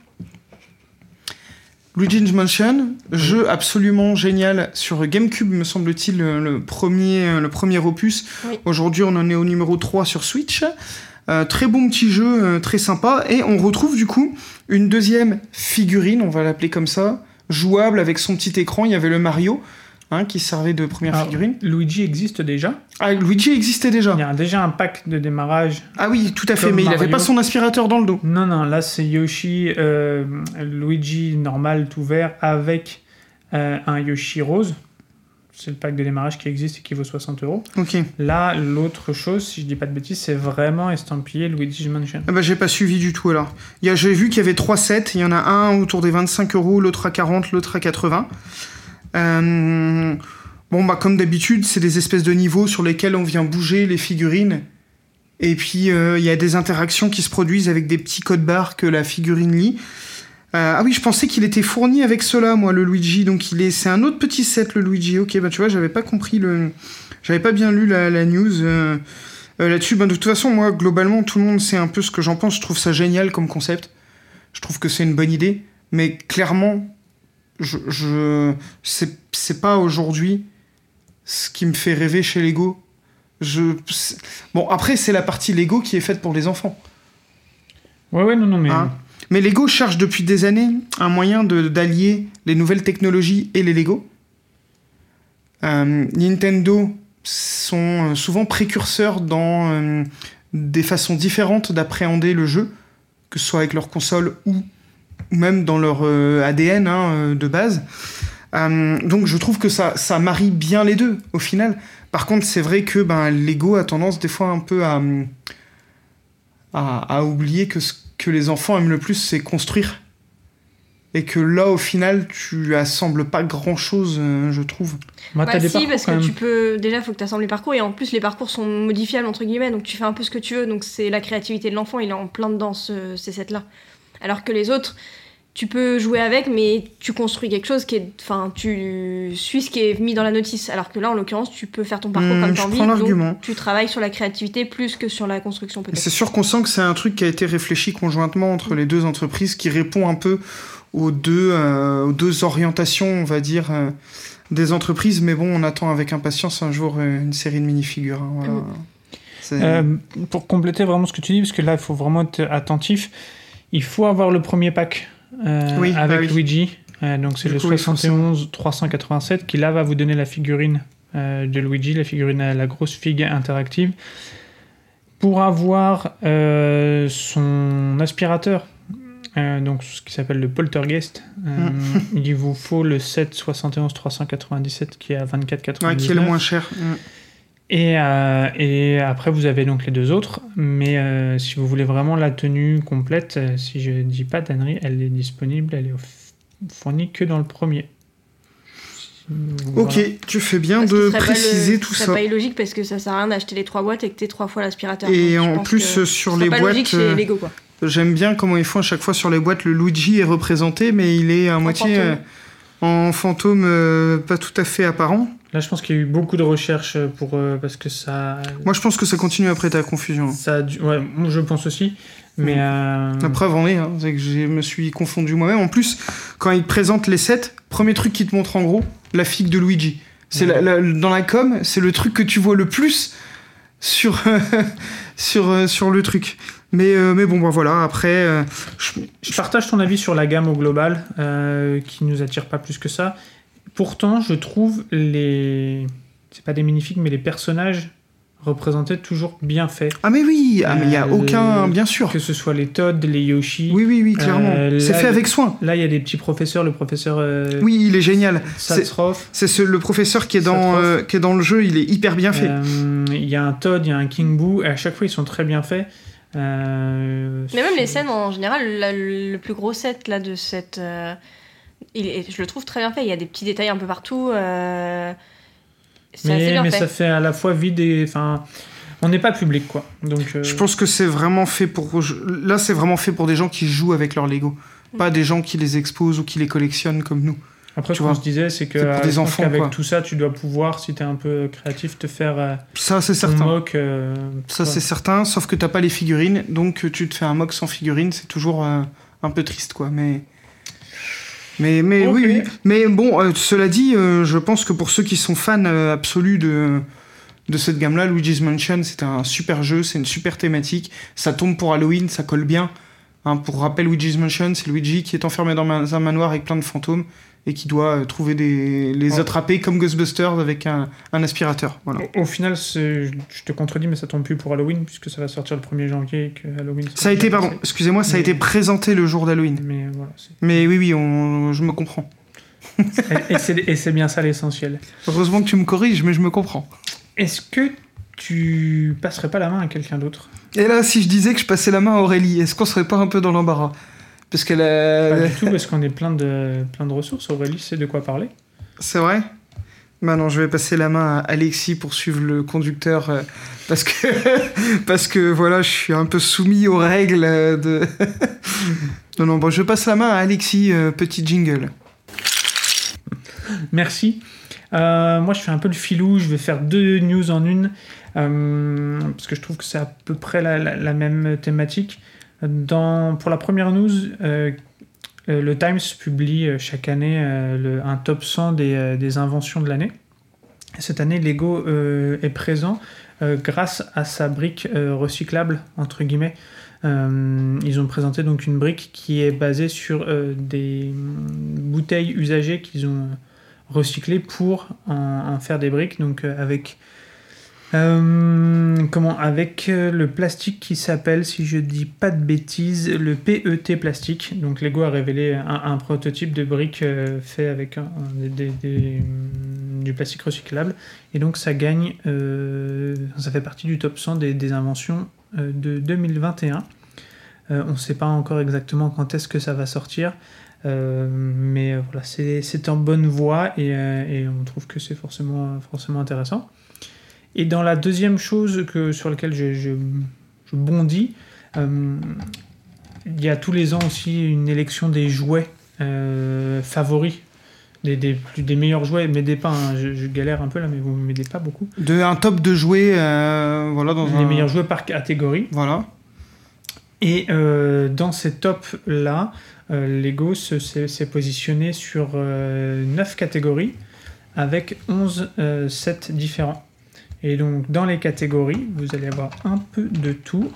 Luigi's Mansion, jeu absolument génial sur GameCube, me semble-t-il, le, le premier, le premier opus. Oui. Aujourd'hui, on en est au numéro 3 sur Switch. Euh, très bon petit jeu, euh, très sympa. Et on retrouve du coup une deuxième figurine, on va l'appeler comme ça, jouable avec son petit écran. Il y avait le Mario hein, qui servait de première Alors, figurine. Luigi existe déjà. Ah, Luigi existait déjà. Il y a déjà un pack de démarrage. Ah oui, tout à fait, mais il avait Mario. pas son aspirateur dans le dos. Non, non, là c'est Yoshi, euh, Luigi normal tout vert avec euh, un Yoshi rose. C'est le pack de démarrage qui existe et qui vaut 60 euros. Là, l'autre chose, si je dis pas de bêtises, c'est vraiment estampillé Luigi's Mansion. Ah bah j'ai pas suivi du tout alors. J'ai vu qu'il y avait trois sets, il y en a un autour des 25 euros, l'autre à 40, l'autre à 80. Euh, Bon bah comme d'habitude, c'est des espèces de niveaux sur lesquels on vient bouger les figurines. Et puis euh, il y a des interactions qui se produisent avec des petits codes barres que la figurine lit. Euh, ah oui, je pensais qu'il était fourni avec cela, moi, le Luigi. Donc il est, c'est un autre petit set, le Luigi. Ok, bah tu vois, j'avais pas compris le, j'avais pas bien lu la, la news. euh, euh, là-dessus. Ben, de toute façon, moi, globalement, tout le monde sait un peu ce que j'en pense. Je trouve ça génial comme concept. Je trouve que c'est une bonne idée. Mais clairement, je, je c'est, c'est pas aujourd'hui ce qui me fait rêver chez Lego. Je, bon, après, c'est la partie Lego qui est faite pour les enfants. Ouais, ouais, non, non, mais. Hein? Mais Lego cherche depuis des années un moyen d'allier les nouvelles technologies et les Lego. Euh, Nintendo sont euh, souvent précurseurs dans euh, des façons différentes d'appréhender le jeu, que ce soit avec leur console ou même dans leur ADN hein, de base. Donc je trouve que ça, ça marie bien les deux au final. Par contre, c'est vrai que ben, Lego a tendance des fois un peu à, à, à oublier que ce que les enfants aiment le plus, c'est construire. Et que là, au final, tu assembles pas grand chose, je trouve. Moi, Bah t'as des si, parcours, parce que même. tu peux. Déjà, il faut que tu assembles les parcours. Et en plus, les parcours sont modifiables, entre guillemets. Donc, tu fais un peu ce que tu veux. Donc, c'est la créativité de l'enfant. Il est en plein dedans, ce- ces sets-là. Alors que les autres, tu peux jouer avec, mais tu construis quelque chose qui est. Enfin, tu suis ce qui est mis dans la notice. Alors que là, en l'occurrence, tu peux faire ton parcours Hmm, comme tu as envie. l'argument. Donc, tu travailles sur la créativité plus que sur la construction, peut-être. C'est sûr qu'on sent que c'est un truc qui a été réfléchi conjointement entre les deux entreprises, qui répond un peu aux deux, euh, aux deux orientations, on va dire, euh, des entreprises. Mais bon, on attend avec impatience un jour euh, une série de minifigures. hein, voilà. Mm. Euh, pour compléter vraiment ce que tu dis, parce que là, il faut vraiment être attentif, il faut avoir le premier pack euh, Oui, bah avec oui. Luigi. Euh, donc, c'est le coup, oui, 71 387 qui là va vous donner la figurine euh, de Luigi, la figurine à la grosse figue interactive. Pour avoir euh, son aspirateur, euh, donc ce qui s'appelle le Poltergeist, Mm. il vous faut le 7 71 397 qui est à 24,99. ouais, qui est le moins cher. Et, euh, et après, vous avez donc les deux autres. Mais euh, si vous voulez vraiment la tenue complète, euh, si je dis pas d'annerie, elle est disponible, elle est fournie que dans le premier. Voilà. Ok, tu fais bien Parce de préciser le- tout ça. pas illogique parce que ça sert à rien d'acheter les trois boîtes et que t'aies trois fois l'aspirateur. Et en plus, sur les pas boîtes, logique chez Lego, quoi. J'aime bien comment ils font à chaque fois sur les boîtes. Le Luigi est représenté, mais il est à moitié fantôme. euh, en fantôme euh, pas tout à fait apparent. Là, je pense qu'il y a eu beaucoup de recherches pour euh, parce que ça. Moi, je pense que ça continue après ta confusion. ça a dû- ouais, je pense aussi. Mais Mm. euh, La preuve en est, hein, c'est que je me suis confondu moi-même. En plus, quand ils te présentent les sets, premier truc qu'ils te montrent en gros, la figue de Luigi. C'est la- la- dans la com, c'est le truc que tu vois le plus sur sur euh, sur le truc. Mais euh, mais bon, bah voilà. Après, euh, je- Je partage ton avis sur la gamme au global, euh, qui nous attire pas plus que ça. Pourtant, je trouve les. C'est pas des minifigs, mais les personnages représentés toujours bien faits. ah mais oui, ah mais il y a Euh, aucun, bien sûr. Que ce soit les Todd, les Yoshi. Oui oui oui, clairement. Euh, c'est fait avec soin. Là, il y a des petits professeurs, le professeur euh, Oui, il est génial. C'est ce- le professeur qui est dans euh, qui est dans le jeu, il est hyper bien fait. Euh, Il y a un Todd, il y a un King Boo, et à chaque fois, ils sont très bien faits. Euh, Mais même les scènes en général, la- le plus gros set là de cette. Il est- je le trouve très bien fait. Il y a des petits détails un peu partout. euh, assez Mais, bien mais fait. ça fait à la fois vide et. Enfin, on n'est pas public, quoi. Donc, euh, Je pense que c'est vraiment fait pour. Là, c'est vraiment fait pour des gens qui jouent avec leurs Lego. Pas des gens qui les exposent ou qui les collectionnent comme nous. Après, Tu ce qu'on vois, se disait, c'est que c'est pour euh, des enfants, quoi. tout ça, tu dois pouvoir, si t'es un peu créatif, te faire euh, Ça, c'est certain. mock. euh, Ça, quoi. c'est certain, sauf que t'as pas les figurines, donc tu te fais un mock sans figurines, c'est toujours euh, un peu triste, quoi. Mais, mais, mais Ok. oui, oui. Mais bon, euh, cela dit, euh, je pense que pour ceux qui sont fans euh, absolus de, de cette gamme-là, Luigi's Mansion, c'est un super jeu, c'est une super thématique. Ça tombe pour Halloween, ça colle bien. Hein, pour rappel, Luigi's Mansion, c'est Luigi qui est enfermé dans un manoir avec plein de fantômes et qui doit euh, trouver des, les attraper comme Ghostbusters avec un, un aspirateur. Voilà. Au, au final, je te contredis, mais ça tombe plus pour Halloween, puisque ça va sortir le 1er janvier et que Halloween. Ça a été, pardon, excusez-moi, ça a été présenté le jour d'Halloween. Mais voilà. Mais oui, oui, on- je me comprends. et et c'est et c'est bien ça l'essentiel. Heureusement que tu me corriges, mais je me comprends. Est-ce que tu passerais pas la main à quelqu'un d'autre? Et là, si je disais que je passais la main à Aurélie, est-ce qu'on serait pas un peu dans l'embarras? Parce qu'elle Pas a... du tout, parce qu'on est plein de, plein de ressources. Aurélie sait de quoi parler. C'est vrai? Non, je vais passer la main à Alexis pour suivre le conducteur, euh, parce que... parce que, voilà, je suis un peu soumis aux règles euh, de... non, non, bon, je passe la main à Alexis, euh, petit jingle. Merci. Moi, je fais un peu le filou. Je vais faire deux news en une. parce que je trouve que c'est à peu près la, la- la même thématique. Pour la première news, euh, euh, le Times publie euh, chaque année un top 100 des, inventions de l'année. Et Cette année, Lego est présent grâce à sa brique recyclable, entre guillemets. Ils ont présenté donc une brique qui est basée sur des bouteilles usagées qu'ils ont recyclées pour en, faire des briques. Donc avec euh, comment avec euh, le plastique qui s'appelle, si je dis pas de bêtises, le PET plastique. Donc Lego a révélé un, prototype de brique euh, fait avec mm, du plastique recyclable. Et donc ça gagne, ça fait partie du top 100 des, inventions de 2021. Euh, on ne sait pas encore exactement quand est-ce que ça va sortir. Mais voilà, c'est en bonne voie et, on trouve que c'est forcément intéressant. Et dans la deuxième chose que, sur laquelle je, je- je bondis, euh, il y a tous les ans aussi une élection des jouets euh, favoris, des, des, plus- des meilleurs jouets. M'aidez pas, hein, je, je galère un peu là, mais vous m'aidez pas beaucoup. De un top de jouets, euh, voilà, dans Les un... meilleurs jouets par catégorie. Voilà. Et dans ces tops-là, Lego se- s'est positionné sur euh, 9 catégories avec 11 euh, sets différents. Et donc dans les catégories, vous allez avoir un peu de tout.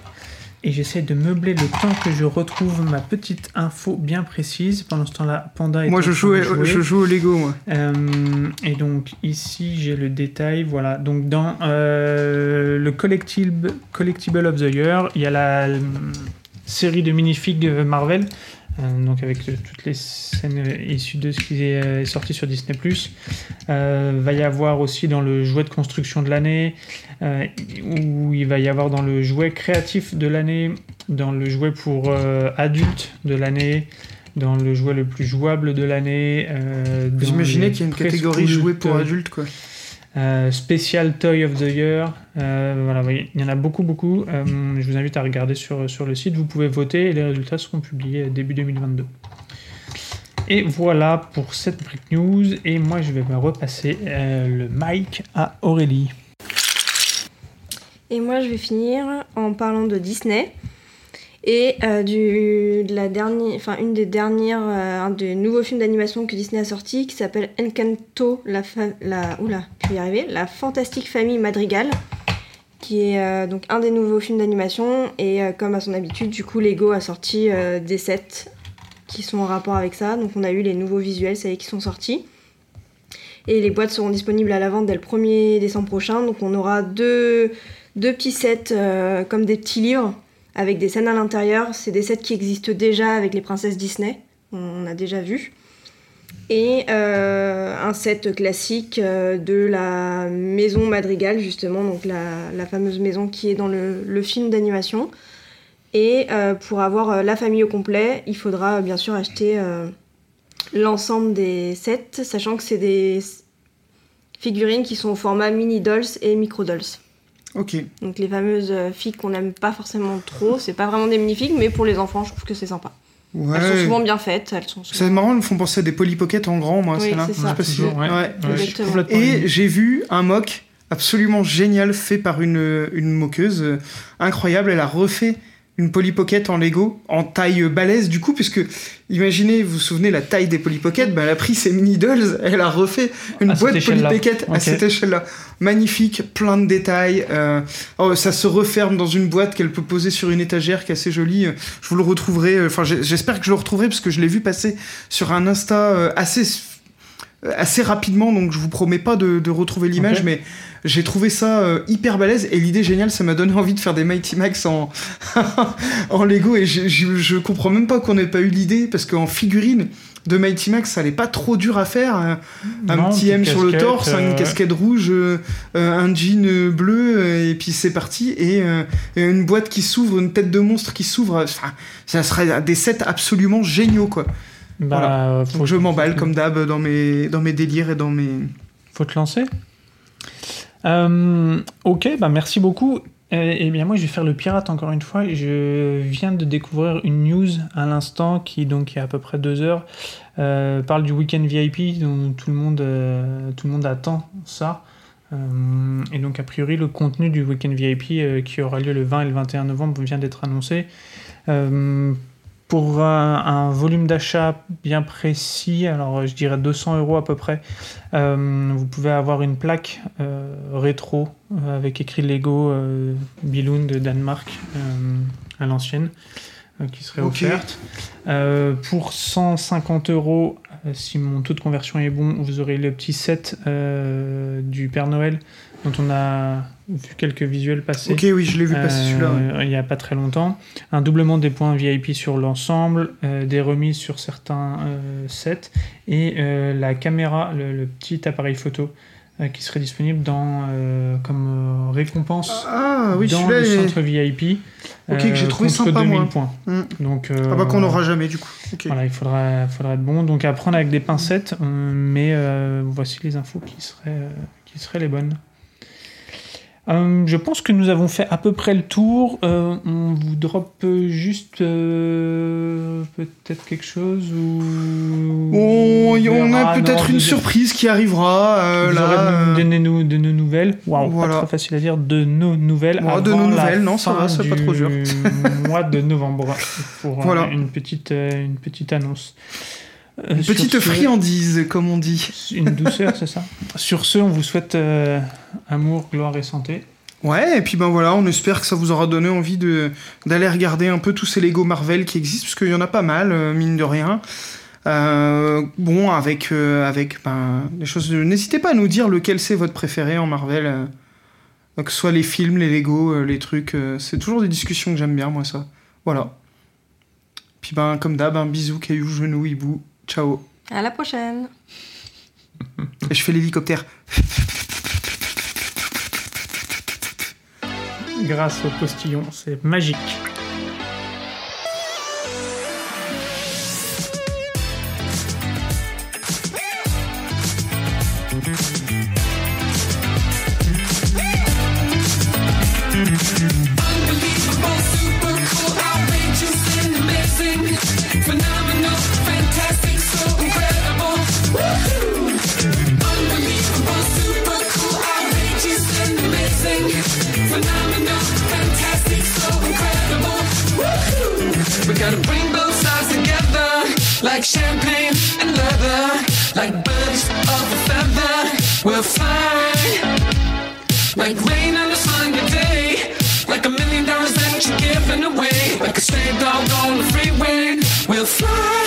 Et j'essaie de meubler le temps que je retrouve ma petite info bien précise. Pendant ce temps-là, Panda est Moi, je joue, je joue au Lego, moi. Euh, et donc ici j'ai le détail, voilà. Donc dans euh, le collectible, collectible of the Year, il y a la euh, série de minifigs Marvel, euh, donc avec toutes les scènes issues de ce qui est, euh, sorti sur Disney+. Euh, va y avoir aussi dans le jouet de construction de l'année, euh, où il va y avoir dans le jouet créatif de l'année, dans le jouet pour adultes de l'année, dans le jouet le plus jouable de l'année. J'imaginais les qu'il y a une catégorie jouets pour adultes, quoi. Euh, Special Toy of the Year. Euh, voilà, il y en a beaucoup, beaucoup. Euh, je vous invite à regarder sur, sur le site. Vous pouvez voter et les résultats seront publiés début 2022. Et voilà pour cette Brick News. Et moi, je vais me repasser euh, le mic à Aurélie. Et moi, je vais finir en parlant de Disney et euh, du, la dernière, enfin une des dernières, euh, un des nouveaux films d'animation que Disney a sorti qui s'appelle Encanto, la, la, fantastique famille Madrigal, qui est euh, donc un des nouveaux films d'animation et comme à son habitude, du coup, Lego a sorti des sets qui sont en rapport avec ça. Donc on a eu les nouveaux visuels, ça y qui sont sortis. Et les boîtes seront disponibles à la vente dès le 1er décembre prochain. Donc on aura deux, deux petits sets comme des petits livres avec des scènes à l'intérieur. C'est des sets qui existent déjà avec les princesses Disney, on a déjà vu. Et euh, un set classique euh, de la maison Madrigal, justement, donc la, fameuse maison qui est dans le, film d'animation. Et euh, pour avoir la famille au complet, il faudra bien sûr acheter l'ensemble des sets, sachant que c'est des figurines qui sont au format mini dolls et micro dolls. Ok. Donc les fameuses euh, figues qu'on n'aime pas forcément trop, c'est pas vraiment des minifigs, mais pour les enfants, je trouve que c'est sympa. Ouais. Elles sont souvent bien faites. Elles sont C'est souvent... marrant, elles me font penser à des Polly Pocket en grand, moi, Oui, c'est ça. Je sais pas si- ouais. ouais. Et j'ai vu un mock absolument génial fait par une, une moqueuse euh, incroyable. Elle a refait une Polly Pocket en Lego en taille balèze du coup puisque imaginez vous vous souvenez la taille des Polly Pocket ben, elle a pris ses mini dolls elle a refait une À boîte Polly échelle-là. Pocket à cette échelle là magnifique plein de détails euh, oh, ça se referme dans une boîte qu'elle peut poser sur une étagère qui est assez jolie. Je vous le retrouverai euh, enfin j'espère que je le retrouverai parce que je l'ai vu passer sur un Insta euh, assez assez rapidement, donc je vous promets pas de, de retrouver l'image, mais j'ai trouvé ça euh, hyper balèze et l'idée géniale, ça m'a donné envie de faire des Mighty Max en, en Lego et je, je, je comprends même pas qu'on ait pas eu l'idée parce qu'en figurine de Mighty Max, ça allait pas trop dur à faire. Un, un Non, petit M sur le torse, euh, une casquette rouge, euh, euh, un jean euh, bleu euh, et puis c'est parti et, euh, et une boîte qui s'ouvre, une tête de monstre qui s'ouvre. Enfin, ça serait des sets absolument géniaux quoi. Bah, Voilà. faut, Donc je m'emballe comme d'hab dans mes, dans mes délires et dans mes. faut te lancer. Euh, ok, bah merci beaucoup. Euh, Eh bien moi je vais faire le pirate encore une fois. Je viens de découvrir une news à l'instant qui donc il y a à peu près deux heures euh, parle du week-end VIP dont tout le monde euh, tout le monde attend ça. Euh, et donc a priori le contenu du week-end VIP euh, qui aura lieu le 20 et le 21 novembre vient d'être annoncé. Pour un, un volume d'achat bien précis, alors je dirais 200 euros à peu près, euh, vous pouvez avoir une plaque euh, rétro euh, avec écrit Lego Billund de Danemark à l'ancienne qui serait offerte. Pour 150 euros, si mon taux de conversion est bon, vous aurez le petit set du Père Noël dont on a vu quelques visuels passer. Ok, oui, je l'ai vu passer Euh, celui-là. ouais. Il n'y a pas très longtemps. Un doublement des points VIP sur l'ensemble, euh, des remises sur certains euh, sets et euh, la caméra, le, le petit appareil photo euh, qui serait disponible dans, euh, comme euh, récompense Ah oui, dans le centre VIP. Ok, que j'ai trouvé sympa, 2000 moi. points. Hmm. Donc, euh, Ah bah qu'on n'aura jamais du coup. Voilà, il faudra, faudra être bon. Donc à prendre avec des pincettes, euh, mais euh, voici les infos qui seraient, euh, qui seraient les bonnes. Euh, je pense que nous avons fait à peu près le tour. Euh, on vous drop juste euh, peut-être quelque chose ou On, on verra, a peut-être une de- surprise qui arrivera Vous là. aurez de, nos- de nos nouvelles. Waouh, Voilà. pas trop facile à dire. De nos nouvelles. Ouais, de nos nouvelles, non, ça va, c'est pas trop dur. mois de novembre pour euh, Voilà. une petite une petite annonce. Une petite ce- friandise, comme on dit. Une douceur, c'est ça. Sur ce, on vous souhaite euh, amour, gloire et santé. Ouais, et puis ben voilà, on espère que ça vous aura donné envie de d'aller regarder un peu tous ces Lego Marvel qui existent, parce qu'il y en a pas mal, euh, mine de rien. Euh, bon, avec, avec ben, les choses. N'hésitez pas à nous dire lequel c'est votre préféré en Marvel. que ce soit les films, les Lego, les trucs. c'est toujours des discussions que j'aime bien, moi, ça. Voilà. Puis ben, comme d'hab, un bisou, caillou, genou, hibou. Ciao. À la prochaine. Et je fais l'hélicoptère. Grâce au postillon, c'est magique. Gotta bring both sides together, like champagne and leather, like birds of a feather. We'll fly. Like rain on a sunny day. Like a million dollars that you're giving away. Like a stray dog on the freeway. We'll fly.